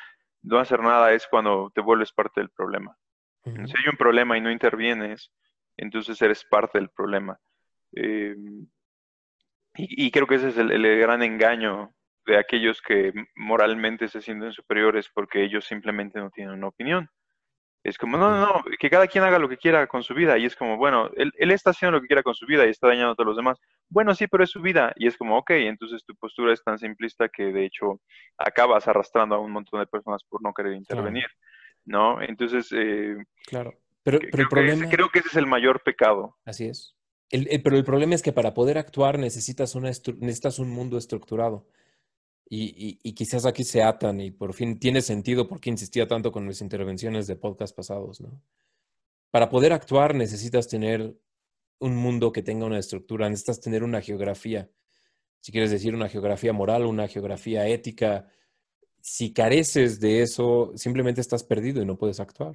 no hacer nada es cuando te vuelves parte del problema. Si hay un problema y no intervienes, entonces eres parte del problema. Eh, y, creo que ese es el, gran engaño de aquellos que moralmente se sienten superiores porque ellos simplemente no tienen una opinión. Es como, no, no, no, que cada quien haga lo que quiera con su vida. Y es como, bueno, él, está haciendo lo que quiera con su vida y está dañando a todos los demás. Bueno, sí, pero es su vida. Y es como, ok, entonces tu postura es tan simplista que de hecho acabas arrastrando a un montón de personas por no querer intervenir. ¿No? Entonces, eh, claro. Pero, pero el problema... creo que ese es el mayor pecado. Así es pero el problema es que para poder actuar necesitas, una necesitas un mundo estructurado. Y, y, quizás aquí se atan y por fin tiene sentido por qué insistía tanto con mis intervenciones de podcast pasados, ¿no? Para poder actuar necesitas tener un mundo que tenga una estructura, necesitas tener una geografía. Si quieres decir una geografía moral, una geografía ética, si careces de eso, simplemente estás perdido y no puedes actuar,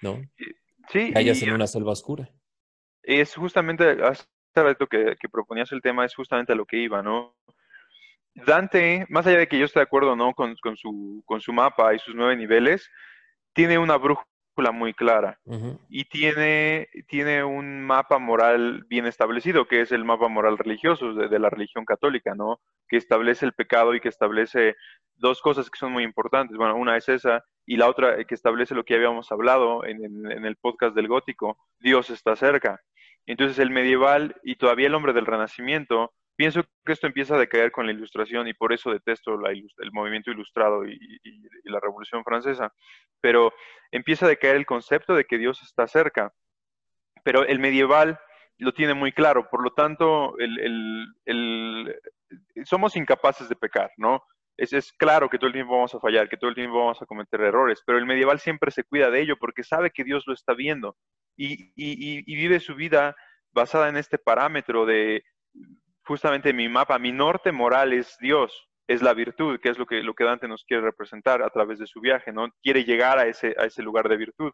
¿no? Sí. Hayas en una selva oscura es justamente, hace rato que, que proponías el tema, es justamente a lo que iba, ¿no? Dante, más allá de que yo esté de acuerdo no con, con, su, con su mapa y sus nueve niveles, tiene una brújula muy clara y tiene, tiene un mapa moral bien establecido, que es el mapa moral religioso de, de, la religión católica, ¿no? Que establece el pecado y que establece dos cosas que son muy importantes. Bueno, una es esa y la otra que establece lo que habíamos hablado en, en el podcast del gótico, Dios está cerca. Entonces el medieval y todavía el hombre del renacimiento, pienso que esto empieza a decaer con la ilustración y por eso detesto el movimiento ilustrado y, la revolución francesa, pero empieza a decaer el concepto de que Dios está cerca. Pero el medieval lo tiene muy claro, por lo tanto, somos incapaces de pecar, ¿no? Es, es, claro que todo el tiempo vamos a fallar, que todo el tiempo vamos a cometer errores, pero el medieval siempre se cuida de ello porque sabe que Dios lo está viendo y, vive su vida basada en este parámetro de justamente mi mapa, mi norte moral es Dios, es la virtud, que es lo que, lo que Dante nos quiere representar a través de su viaje, ¿no? Quiere llegar a ese, a ese lugar de virtud.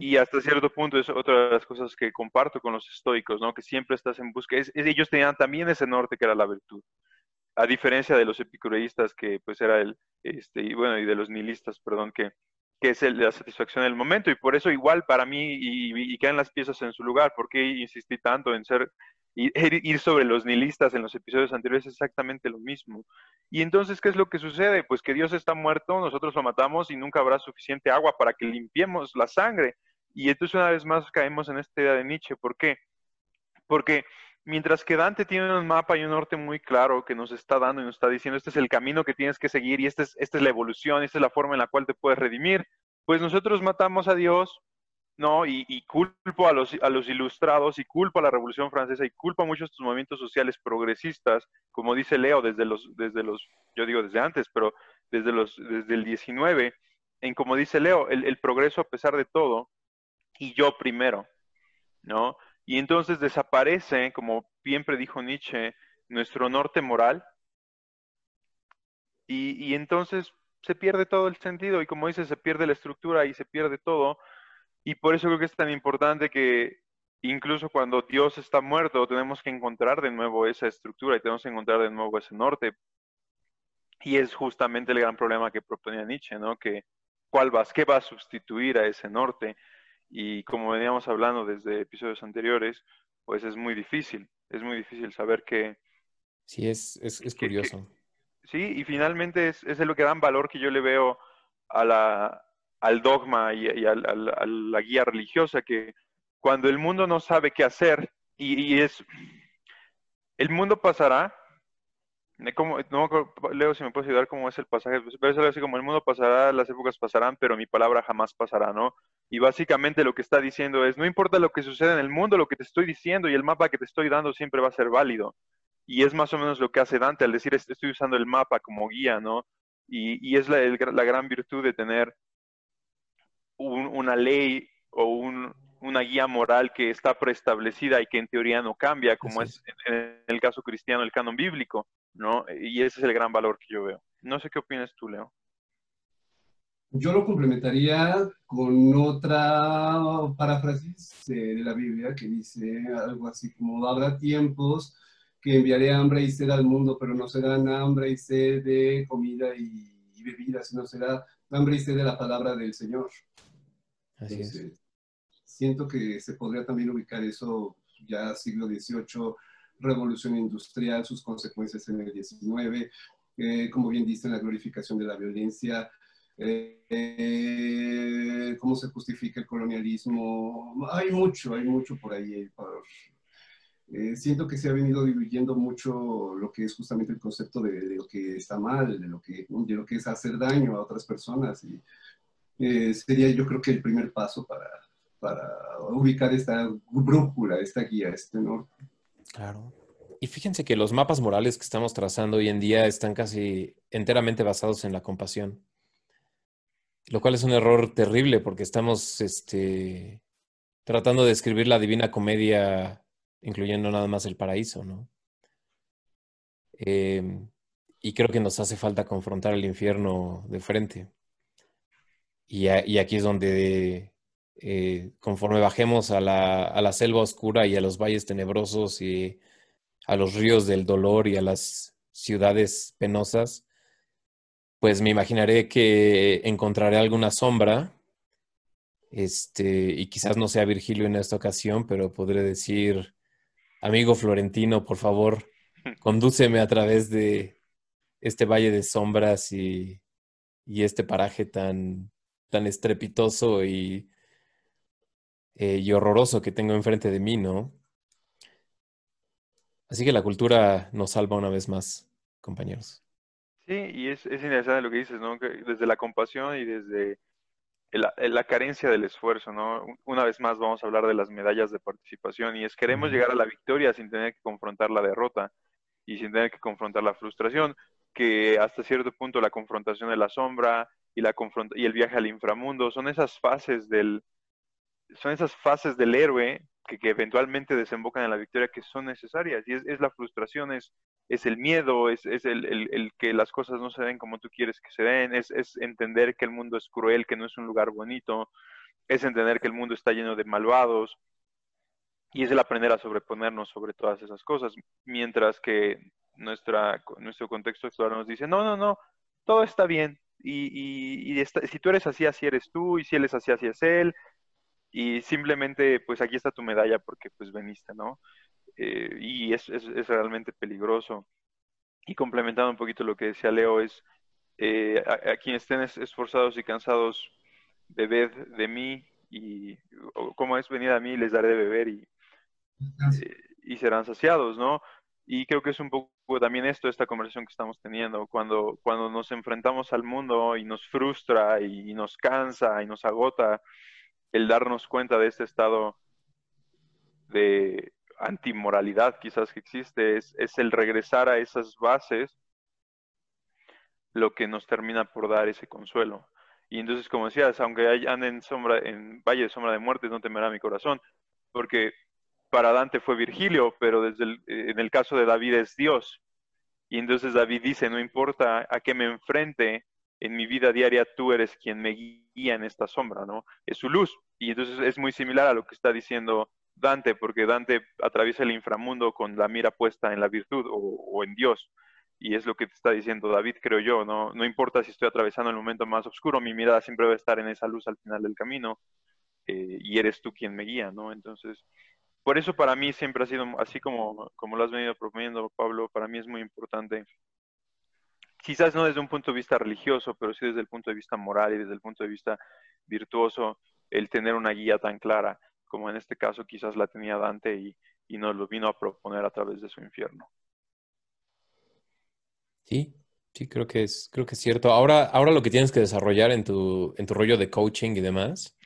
Y hasta cierto punto es otra de las cosas que comparto con los estoicos, ¿no? Que siempre estás en busca. ellos tenían también ese norte que era la virtud. A diferencia de los epicureístas, que pues era el, este, y bueno, y de los nihilistas, perdón, que que es el, la satisfacción del momento. Y por eso igual para mí, y, y, quedan las piezas en su lugar, ¿por qué insistí tanto en ser [LAUGHS] ir sobre los nihilistas en los episodios anteriores es exactamente lo mismo. Y entonces, ¿qué es lo que sucede? Pues que Dios está muerto, nosotros lo matamos y nunca habrá suficiente agua para que limpiemos la sangre. Y entonces una vez más caemos en esta idea de Nietzsche. ¿Por qué? Porque mientras que Dante tiene un mapa y un norte muy claro que nos está dando y nos está diciendo, este es el camino que tienes que seguir y esta es, esta es la evolución, esta es la forma en la cual te puedes redimir, pues nosotros matamos a Dios, ¿no? Y, culpo a los, a los ilustrados y culpo a la Revolución Francesa y culpo a muchos de estos movimientos sociales progresistas, como dice Leo, desde los, desde los, yo digo desde antes, pero desde, los, desde el 19, en como dice Leo, el, progreso a pesar de todo, y yo primero, ¿no? Y entonces desaparece, como bien predijo Nietzsche, nuestro norte moral. Y, entonces se pierde todo el sentido y como dice, se pierde la estructura y se pierde todo. Y por eso creo que es tan importante que incluso cuando Dios está muerto, tenemos que encontrar de nuevo esa estructura y tenemos que encontrar de nuevo ese norte. Y es justamente el gran problema que proponía Nietzsche, ¿no? Que cuál va, qué va a sustituir a ese norte. Y como veníamos hablando desde episodios anteriores, pues es muy difícil, es muy difícil saber que... Sí, es, es, curioso. sí, y finalmente es, es el gran valor que yo le veo a la, al dogma y, a, la guía religiosa, que cuando el mundo no sabe qué hacer, y, y es... El mundo pasará, como, no Leo, si me puedes ayudar cómo es el pasaje, pero es algo así como el mundo pasará, las épocas pasarán, pero mi palabra jamás pasará, ¿no? Y básicamente lo que está diciendo es, no importa lo que suceda en el mundo, lo que te estoy diciendo y el mapa que te estoy dando siempre va a ser válido. Y es más o menos lo que hace Dante al decir, estoy usando el mapa como guía, ¿no? Y, es la, la, gran virtud de tener una ley o una guía moral que está preestablecida y que en teoría no cambia, como es en el caso cristiano el canon bíblico. ¿no? Y ese es el gran valor que yo veo. No sé qué opinas tú, Leo. Yo lo complementaría con otra paráfrasis de la Biblia que dice algo así como, habrá tiempos que enviaré hambre y sed al mundo, pero no serán hambre y sed de comida y, bebida, sino será hambre y sed de la palabra del Señor. Así es. Siento que se podría también ubicar eso ya siglo XVIII, revolución industrial, sus consecuencias en el 19, eh, como bien dice, la glorificación de la violencia, eh, cómo se justifica el colonialismo. Hay mucho, hay mucho por ahí. Eh, siento que se ha venido diluyendo mucho lo que es justamente el concepto de, lo que está mal, de lo que, de lo que es hacer daño a otras personas. Y sería yo creo que el primer paso para, para ubicar esta brújula, esta guía, este norte. Claro. Y fíjense que los mapas morales que estamos trazando hoy en día están casi enteramente basados en la compasión, lo cual es un error terrible porque estamos este, tratando de escribir la divina comedia, incluyendo nada más el paraíso, ¿no? Em, y creo que nos hace falta confrontar el infierno de frente. Y, aquí es donde, eh, conforme bajemos a la, a la selva oscura y a los valles tenebrosos y a los ríos del dolor y a las ciudades penosas, pues me imaginaré que encontraré alguna sombra, este, y quizás no sea Virgilio en esta ocasión, pero podré decir, amigo Florentino, por favor, condúceme a través de este valle de sombras y, este paraje tan, estrepitoso y, eh, y horroroso que tengo enfrente de mí, ¿no? Así que la cultura nos salva una vez más, compañeros. Sí, y es, es interesante lo que dices, ¿no? Que desde la compasión y desde la, carencia del esfuerzo, ¿no? Una vez más vamos a hablar de las medallas de participación y es queremos llegar a la victoria sin tener que confrontar la derrota y sin tener que confrontar la frustración, que hasta cierto punto la confrontación de la sombra y, la y el viaje al inframundo son esas fases del, son esas fases del héroe que, eventualmente desembocan en la victoria que son necesarias. Y es, la frustración, es, es el miedo, es, el, que las cosas no se den como tú quieres que se den, es, entender que el mundo es cruel, que no es un lugar bonito, es entender que el mundo está lleno de malvados. Y es el aprender a sobreponernos sobre todas esas cosas, mientras que nuestra, nuestro contexto actual nos dice, no, no, no, todo está bien, y, y, si tú eres así, así eres tú, y si él es así, así es él, y simplemente pues aquí está tu medalla porque pues veniste, ¿no? Eh, y es, es, realmente peligroso. Y complementando un poquito lo que decía Leo, es eh, a, quienes estén esforzados y cansados, bebed de mí, y como es venir a mí, les daré de beber y, eh, y serán saciados, ¿no? Y creo que es un poco también esto, esta conversación que estamos teniendo, cuando, cuando nos enfrentamos al mundo y nos frustra y nos cansa y nos agota, el darnos cuenta de este estado de antimoralidad quizás que existe, es, es el regresar a esas bases lo que nos termina por dar ese consuelo. Y entonces, como decías, aunque ande en sombra, en valle de sombra de muerte, no temerá mi corazón, porque para Dante fue Virgilio, pero desde en el caso de David es Dios. Y entonces David dice, no importa a qué me enfrente en mi vida diaria, tú eres quien me guía en esta sombra, ¿no? Es su luz. Y entonces es muy similar a lo que está diciendo Dante, porque Dante atraviesa el inframundo con la mira puesta en la virtud o, en Dios. Y es lo que te está diciendo David, creo yo. ¿no? no importa si estoy atravesando el momento más oscuro, mi mirada siempre va a estar en esa luz al final del camino. Eh, y eres tú quien me guía, ¿no? Entonces, por eso para mí siempre ha sido, así como, como lo has venido proponiendo, Pablo, para mí es muy importante. Quizás no desde un punto de vista religioso, pero sí desde el punto de vista moral y desde el punto de vista virtuoso, el tener una guía tan clara como en este caso quizás la tenía Dante y, nos lo vino a proponer a través de su infierno. Sí, sí, creo que es, creo que es cierto. Ahora, ahora lo que tienes que desarrollar en tu, en tu rollo de coaching y demás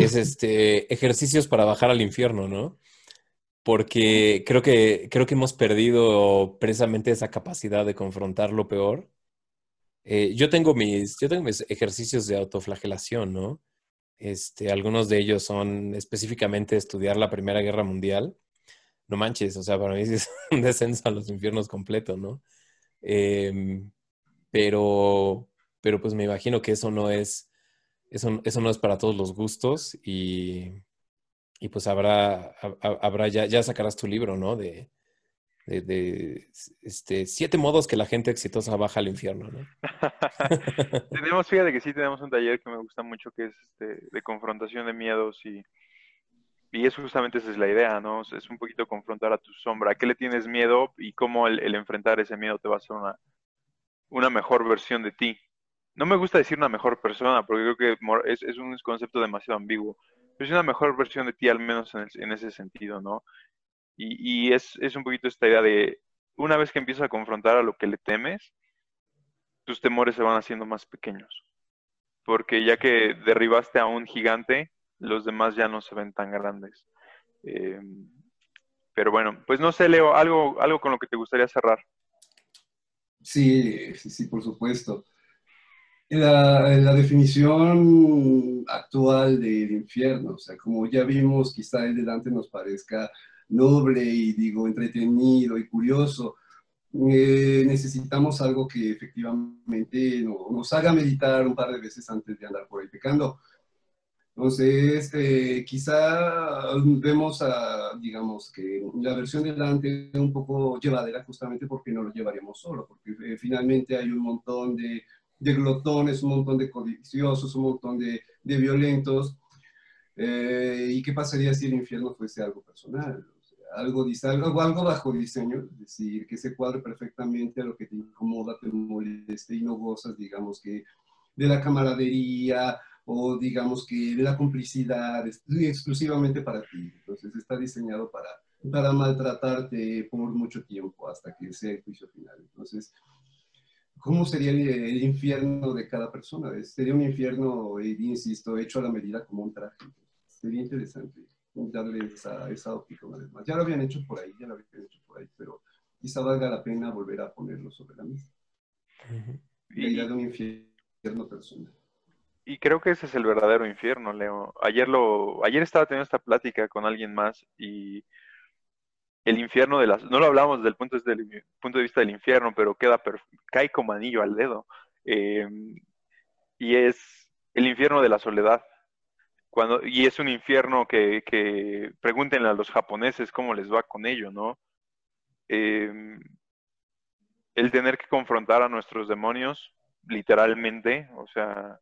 es este ejercicios para bajar al infierno, ¿no? Porque creo que, creo que hemos perdido precisamente esa capacidad de confrontar lo peor. Eh, yo, tengo mis, yo tengo mis ejercicios de autoflagelación, ¿no? Este, algunos de ellos son específicamente estudiar la Primera Guerra Mundial. No manches, o sea, para mí es [LAUGHS] un descenso a los infiernos completo, ¿no? Em, pero, pero pues me imagino que eso no es, eso, eso no es para todos los gustos y, y pues habrá, habrá ya, ya sacarás tu libro, ¿no? De, de, este, siete modos que la gente exitosa baja al infierno, ¿no? [LAUGHS] tenemos, fíjate que sí, tenemos un taller que me gusta mucho que es este, de confrontación de miedos y, y eso justamente esa es la idea, ¿no? Es un poquito confrontar a tu sombra, a qué le tienes miedo y cómo el, enfrentar ese miedo te va a hacer una, una mejor versión de ti. No me gusta decir una mejor persona porque creo que es, es un concepto demasiado ambiguo, pero es una mejor versión de ti al menos en, en ese sentido, ¿no? Y, es, un poquito esta idea de, una vez que empiezas a confrontar a lo que le temes, tus temores se van haciendo más pequeños. Porque ya que derribaste a un gigante, los demás ya no se ven tan grandes. Eh, pero bueno, pues no sé, Leo, algo, algo con lo que te gustaría cerrar. Sí, sí, sí, por supuesto. La, la, definición actual del infierno, o sea, como ya vimos, quizá el delante nos parezca noble y digo entretenido y curioso. Eh, necesitamos algo que efectivamente nos haga meditar un par de veces antes de andar por ahí pecando. Entonces, eh, quizá vemos, a, digamos, que la versión delante un poco llevadera justamente porque no lo llevaríamos solo, porque eh, finalmente hay un montón de, de, glotones, un montón de codiciosos, un montón de, de violentos. ¿Y qué pasaría si el infierno fuese algo personal? Algo, algo, algo bajo diseño, es decir, que se cuadre perfectamente a lo que te incomoda, te moleste y no gozas, digamos que de la camaradería o digamos que de la complicidad, exclusivamente para ti. Entonces está diseñado para, para maltratarte por mucho tiempo hasta que sea el juicio final. Entonces, ¿cómo sería el, infierno de cada persona? Sería un infierno, eh, insisto, hecho a la medida como un traje. Sería interesante darle esa, esa óptica una vez más. Ya lo habían hecho por ahí, ya lo habían hecho por ahí, pero quizá valga la pena volver a ponerlo sobre la mesa. La idea de un infierno personal. Y creo que ese es el verdadero infierno, Leo. Ayer lo, ayer estaba teniendo esta plática con alguien más y el infierno de las, no lo hablamos desde el punto, desde el punto de vista del infierno, pero queda cae como anillo al dedo. Eh, y es el infierno de la soledad, y es un infierno que, que, pregúntenle a los japoneses cómo les va con ello, ¿no? Em, el tener que confrontar a nuestros demonios, literalmente, o sea,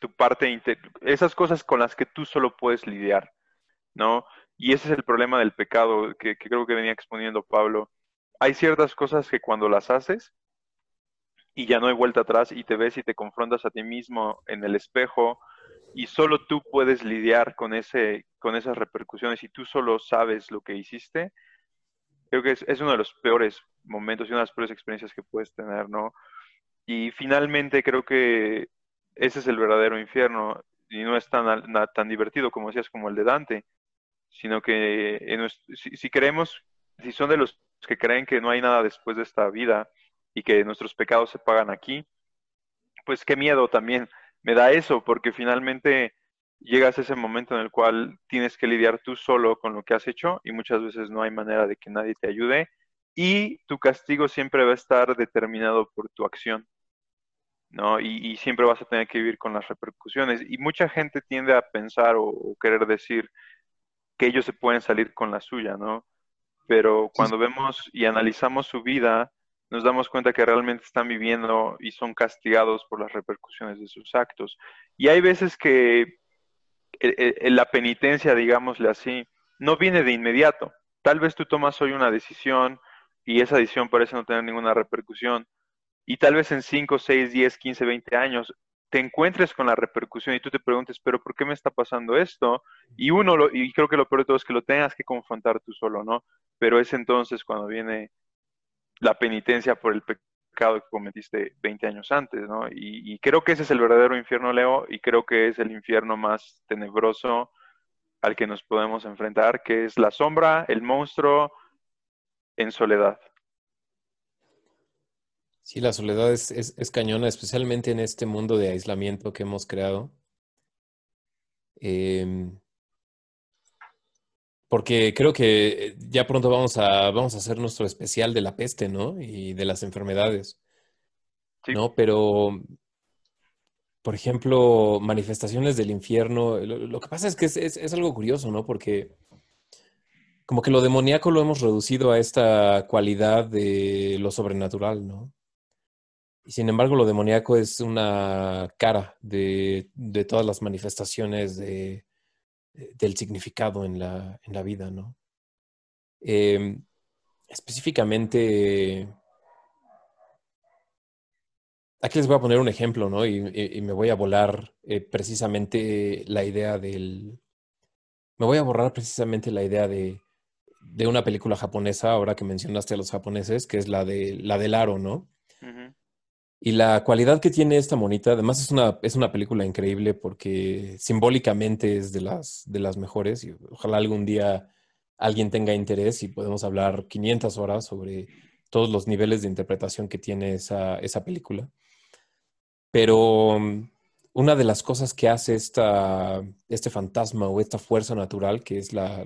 tu parte, esas cosas con las que tú solo puedes lidiar, ¿no? Y ese es el problema del pecado que, que creo que venía exponiendo Pablo. Hay ciertas cosas que cuando las haces y ya no hay vuelta atrás y te ves y te confrontas a ti mismo en el espejo y solo tú puedes lidiar con, ese, con esas repercusiones y tú solo sabes lo que hiciste, creo que es, uno de los peores momentos y una de las peores experiencias que puedes tener, ¿no? Y finalmente creo que ese es el verdadero infierno y no es tan, tan divertido como decías como el de Dante, sino que si, si, creemos, si son de los que creen que no hay nada después de esta vida y que nuestros pecados se pagan aquí, pues qué miedo también me da eso, porque finalmente llegas a ese momento en el cual tienes que lidiar tú solo con lo que has hecho y muchas veces no hay manera de que nadie te ayude y tu castigo siempre va a estar determinado por tu acción. ¿no? Y, siempre vas a tener que vivir con las repercusiones. Y mucha gente tiende a pensar o, querer decir que ellos se pueden salir con la suya, ¿no? Pero cuando vemos y analizamos su vida, nos damos cuenta que realmente están viviendo y son castigados por las repercusiones de sus actos. Y hay veces que la penitencia, digámosle así, no viene de inmediato. Tal vez tú tomas hoy una decisión y esa decisión parece no tener ninguna repercusión, y tal vez en 5, 6, 10, 15, 20 años te encuentres con la repercusión y tú te preguntes, pero ¿por qué me está pasando esto? Y uno, y creo que lo peor de todo es que lo tengas que confrontar tú solo, ¿no? Pero es entonces cuando viene la penitencia por el pecado que cometiste 20 años antes, ¿no? Y, creo que ese es el verdadero infierno, Leo, y creo que es el infierno más tenebroso al que nos podemos enfrentar, que es la sombra, el monstruo en soledad. Sí, la soledad es, es, cañona, especialmente en este mundo de aislamiento que hemos creado. Em, porque creo que ya pronto vamos a, vamos a hacer nuestro especial de la peste, ¿no? Y de las enfermedades. ¿No? Pero, por ejemplo, manifestaciones del infierno, lo, que pasa es que es, es, algo curioso, ¿no? Porque como que lo demoníaco lo hemos reducido a esta cualidad de lo sobrenatural, ¿no? Y sin embargo, lo demoníaco es una cara de, todas las manifestaciones de, del significado en la, en la vida, ¿no? Em, específicamente, aquí les voy a poner un ejemplo, ¿no? Y, me voy a volar eh, precisamente la idea del... Me voy a borrar precisamente la idea de, de, una película japonesa, ahora que mencionaste a los japoneses, que es la, de, la del aro, ¿no? Y la cualidad que tiene esta monita, además es una, es una película increíble porque simbólicamente es de las, de las mejores y ojalá algún día alguien tenga interés y podemos hablar 500 horas sobre todos los niveles de interpretación que tiene esa, esa película. Pero mm, una de las cosas que hace esta, este fantasma o esta fuerza natural, que es la,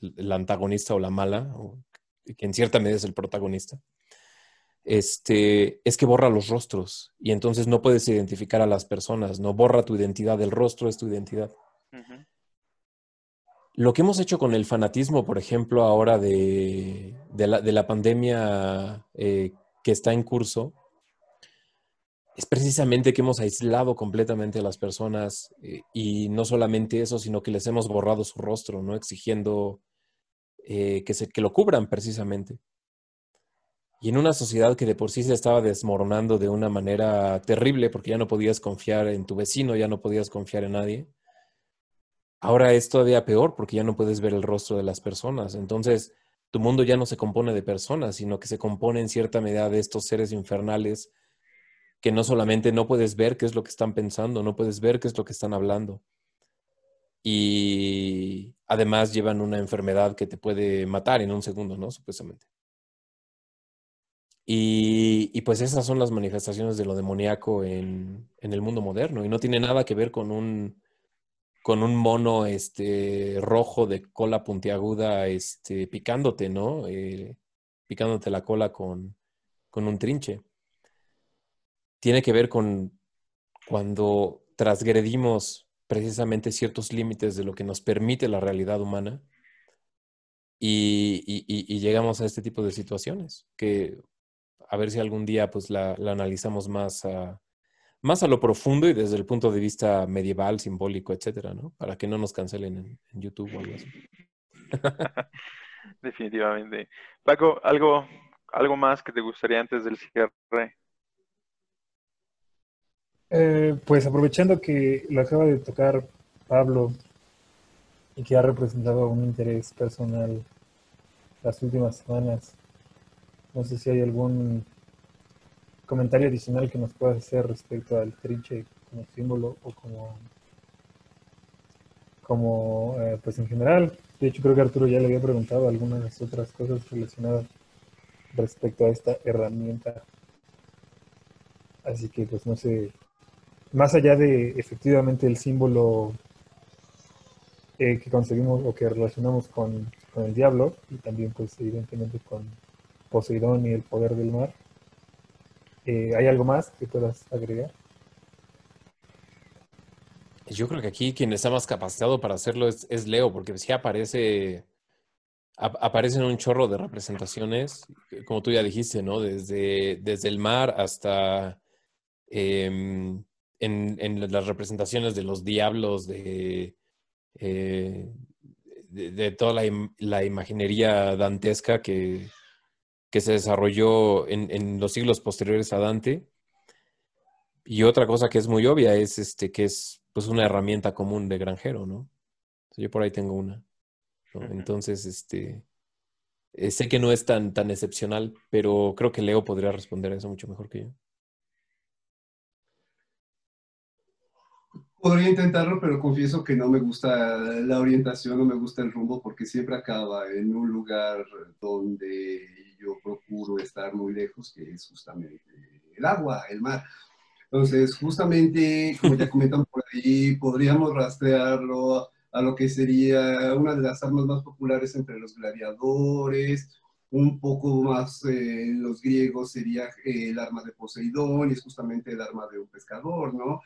la antagonista o la mala, o que en cierta medida es el protagonista, este, es que borra los rostros y entonces no puedes identificar a las personas, no borra tu identidad, el rostro es tu identidad. Lo que hemos hecho con el fanatismo, por ejemplo, ahora de, la, pandemia eh, que está en curso, es precisamente que hemos aislado completamente a las personas eh, y no solamente eso, sino que les hemos borrado su rostro, ¿no? Exigiendo eh, que, se, que lo cubran precisamente. Y en una sociedad que de por sí se estaba desmoronando de una manera terrible, porque ya no podías confiar en tu vecino, ya no podías confiar en nadie, ahora es todavía peor porque ya no puedes ver el rostro de las personas. Entonces, tu mundo ya no se compone de personas, sino que se compone en cierta medida de estos seres infernales que no solamente no puedes ver qué es lo que están pensando, no puedes ver qué es lo que están hablando. Y además llevan una enfermedad que te puede matar en un segundo, ¿no? Supuestamente. Y, pues esas son las manifestaciones de lo demoníaco en, el mundo moderno y no tiene nada que ver con un, con un mono este, rojo de cola puntiaguda este, picándote, ¿no? Eh, picándote la cola con, con un trinche. Tiene que ver con cuando transgredimos precisamente ciertos límites de lo que nos permite la realidad humana y, y, llegamos a este tipo de situaciones que a ver si algún día pues la, analizamos más a, más a lo profundo y desde el punto de vista medieval, simbólico, etcétera, ¿no? Para que no nos cancelen en, en YouTube o algo así. [LAUGHS] Definitivamente. Paco, algo, algo más que te gustaría antes del cierre. Eh, pues aprovechando que lo acaba de tocar Pablo y que ha representado un interés personal las últimas semanas, no sé si hay algún comentario adicional que nos puedas hacer respecto al trinche como símbolo o como, como eh, pues en general. De hecho, creo que Arturo ya le había preguntado algunas otras cosas relacionadas respecto a esta herramienta. Así que, pues no sé, más allá de efectivamente el símbolo eh, que conseguimos o que relacionamos con, con, el diablo y también pues evidentemente con Poseidón y el poder del mar, eh, ¿hay algo más que puedas agregar? Yo creo que aquí quien está más capacitado para hacerlo es, Leo, porque si aparece, aparecen un chorro de representaciones, como tú ya dijiste, ¿no? Desde, desde el mar hasta en, en, las representaciones de los diablos, de, eh, de, de, toda la, la, imaginería dantesca que, que se desarrolló en, en, los siglos posteriores a Dante. Y otra cosa que es muy obvia es este, que es pues, una herramienta común de granjero, ¿no? Yo por ahí tengo una. ¿no? Entonces, este, eh, sé que no es tan, tan excepcional, pero creo que Leo podría responder a eso mucho mejor que yo. Podría intentarlo, pero confieso que no me gusta la orientación, no me gusta el rumbo, porque siempre acaba en un lugar donde yo procuro estar muy lejos, que es justamente el agua, el mar. Entonces, justamente, como ya comentan por ahí, podríamos rastrearlo a lo que sería una de las armas más populares entre los gladiadores, un poco más eh, los griegos sería eh, el arma de Poseidón, y es justamente el arma de un pescador, ¿no?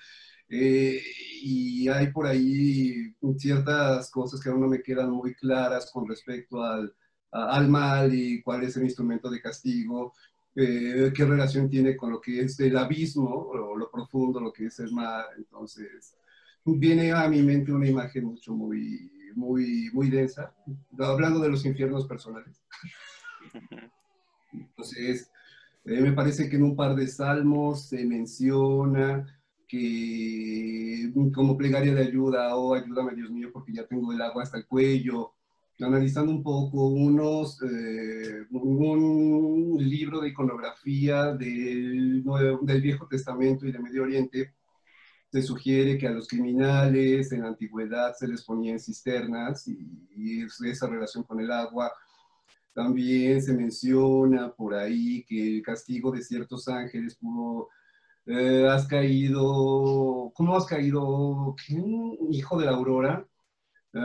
Eh, y hay por ahí ciertas cosas que aún no me quedan muy claras con respecto al, al mal y cuál es el instrumento de castigo, eh, qué relación tiene con lo que es el abismo o lo profundo, lo que es el mar. Entonces, viene a mi mente una imagen mucho, muy, muy, muy densa, hablando de los infiernos personales. [LAUGHS] Entonces, eh, me parece que en un par de salmos se menciona que como plegaria de ayuda, o oh, ayúdame Dios mío porque ya tengo el agua hasta el cuello, analizando un poco unos, eh, un libro de iconografía del, del Viejo Testamento y de Medio Oriente, se sugiere que a los criminales en la antigüedad se les ponía en cisternas y, esa relación con el agua. También se menciona por ahí que el castigo de ciertos ángeles pudo eh, has caído, ¿cómo has caído? ¿Quién? Hijo de la aurora. Uh,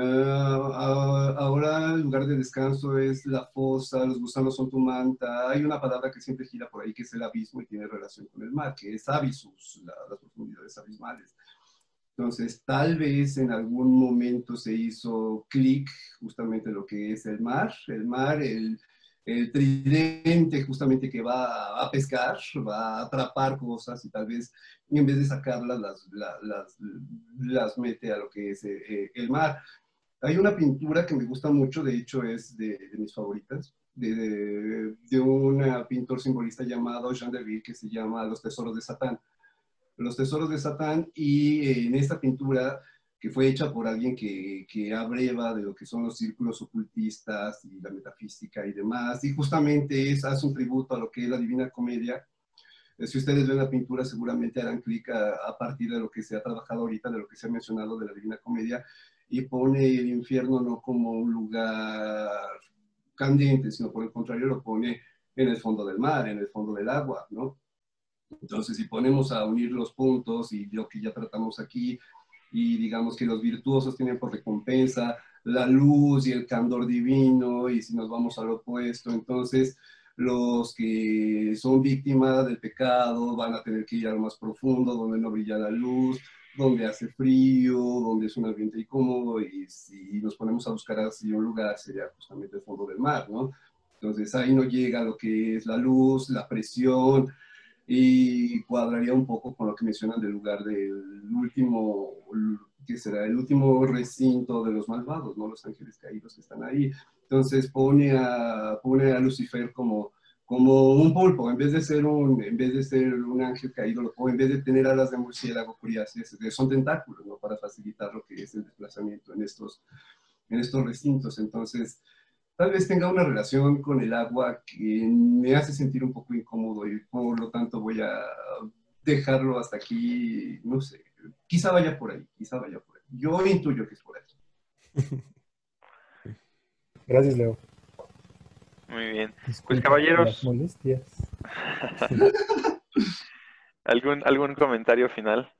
ahora el lugar de descanso es la fosa, los gusanos son tu manta. Hay una palabra que siempre gira por ahí que es el abismo y tiene relación con el mar, que es abisus, la, las profundidades abismales. Entonces, tal vez en algún momento se hizo clic justamente lo que es el mar, el mar, el, el tridente justamente que va a pescar, va a atrapar cosas y tal vez en vez de sacarlas las, las, las, mete a lo que es eh, eh, el mar. Hay una pintura que me gusta mucho, de hecho es de, mis favoritas, de, de, un pintor simbolista llamado Jean Deville que se llama Los Tesoros de Satán. Los Tesoros de Satán y eh, en esta pintura que fue hecha por alguien que, que abreva de lo que son los círculos ocultistas y la metafísica y demás, y justamente es, hace un tributo a lo que es la Divina Comedia. Eh, si ustedes ven la pintura, seguramente harán clic a, partir de lo que se ha trabajado ahorita, de lo que se ha mencionado de la Divina Comedia, y pone el infierno no como un lugar candente, sino por el contrario lo pone en el fondo del mar, en el fondo del agua, ¿no? Entonces, si ponemos a unir los puntos y lo que ya tratamos aquí, y digamos que los virtuosos tienen por recompensa la luz y el candor divino, y si nos vamos al opuesto, entonces los que son víctimas del pecado van a tener que ir a lo más profundo, donde no brilla la luz, donde hace frío, donde es un ambiente incómodo, y si nos ponemos a buscar así un lugar, sería justamente el fondo del mar, ¿no? Entonces ahí no llega lo que es la luz, la presión, y cuadraría un poco con lo que mencionan del lugar del último, que será el último recinto de los malvados, ¿no? Los ángeles caídos que están ahí. Entonces pone a, pone a Lucifer como, como un pulpo, en vez de ser un, en vez de ser un ángel caído, o en vez de tener alas de murciélago curiosas, son tentáculos, ¿no? Para facilitar lo que es el desplazamiento en estos, en estos recintos. Entonces, tal vez tenga una relación con el agua que me hace sentir un poco incómodo y por lo tanto voy a dejarlo hasta aquí, no sé, quizá vaya por ahí, quizá vaya por ahí. Yo intuyo que es por ahí. [LAUGHS] Gracias, Leo. Muy bien. Pues caballeros. [LAUGHS] ¿Algún, ¿Algún comentario final?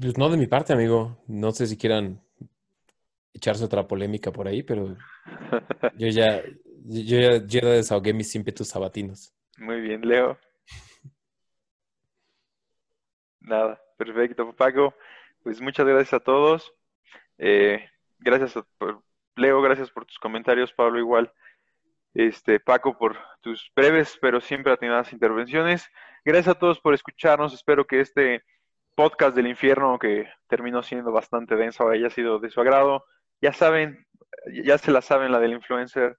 Pues no de mi parte, amigo. No sé si quieran echarse otra polémica por ahí, pero [LAUGHS] yo ya, yo ya, ya desahogué mis ímpetus sabatinos. Muy bien, Leo. Nada, perfecto, Paco. Pues muchas gracias a todos. Eh, gracias por Leo, gracias por tus comentarios, Pablo igual. Este, Paco, por tus breves pero siempre atinadas intervenciones. Gracias a todos por escucharnos. Espero que este podcast del infierno, que terminó siendo bastante denso, haya sido de su agrado. Ya saben, ya se la saben la del influencer,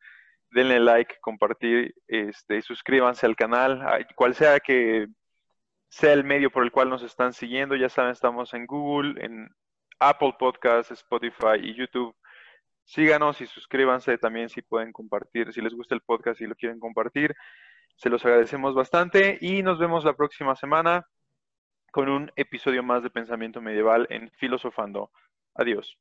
denle like, compartir, este, suscríbanse al canal, cual sea que sea el medio por el cual nos están siguiendo, ya saben, estamos en Google, en Apple Podcasts, Spotify y YouTube. Síganos y suscríbanse también si pueden compartir, si les gusta el podcast y lo quieren compartir. Se los agradecemos bastante y nos vemos la próxima semana con un episodio más de Pensamiento Medieval en Filosofando. Adiós.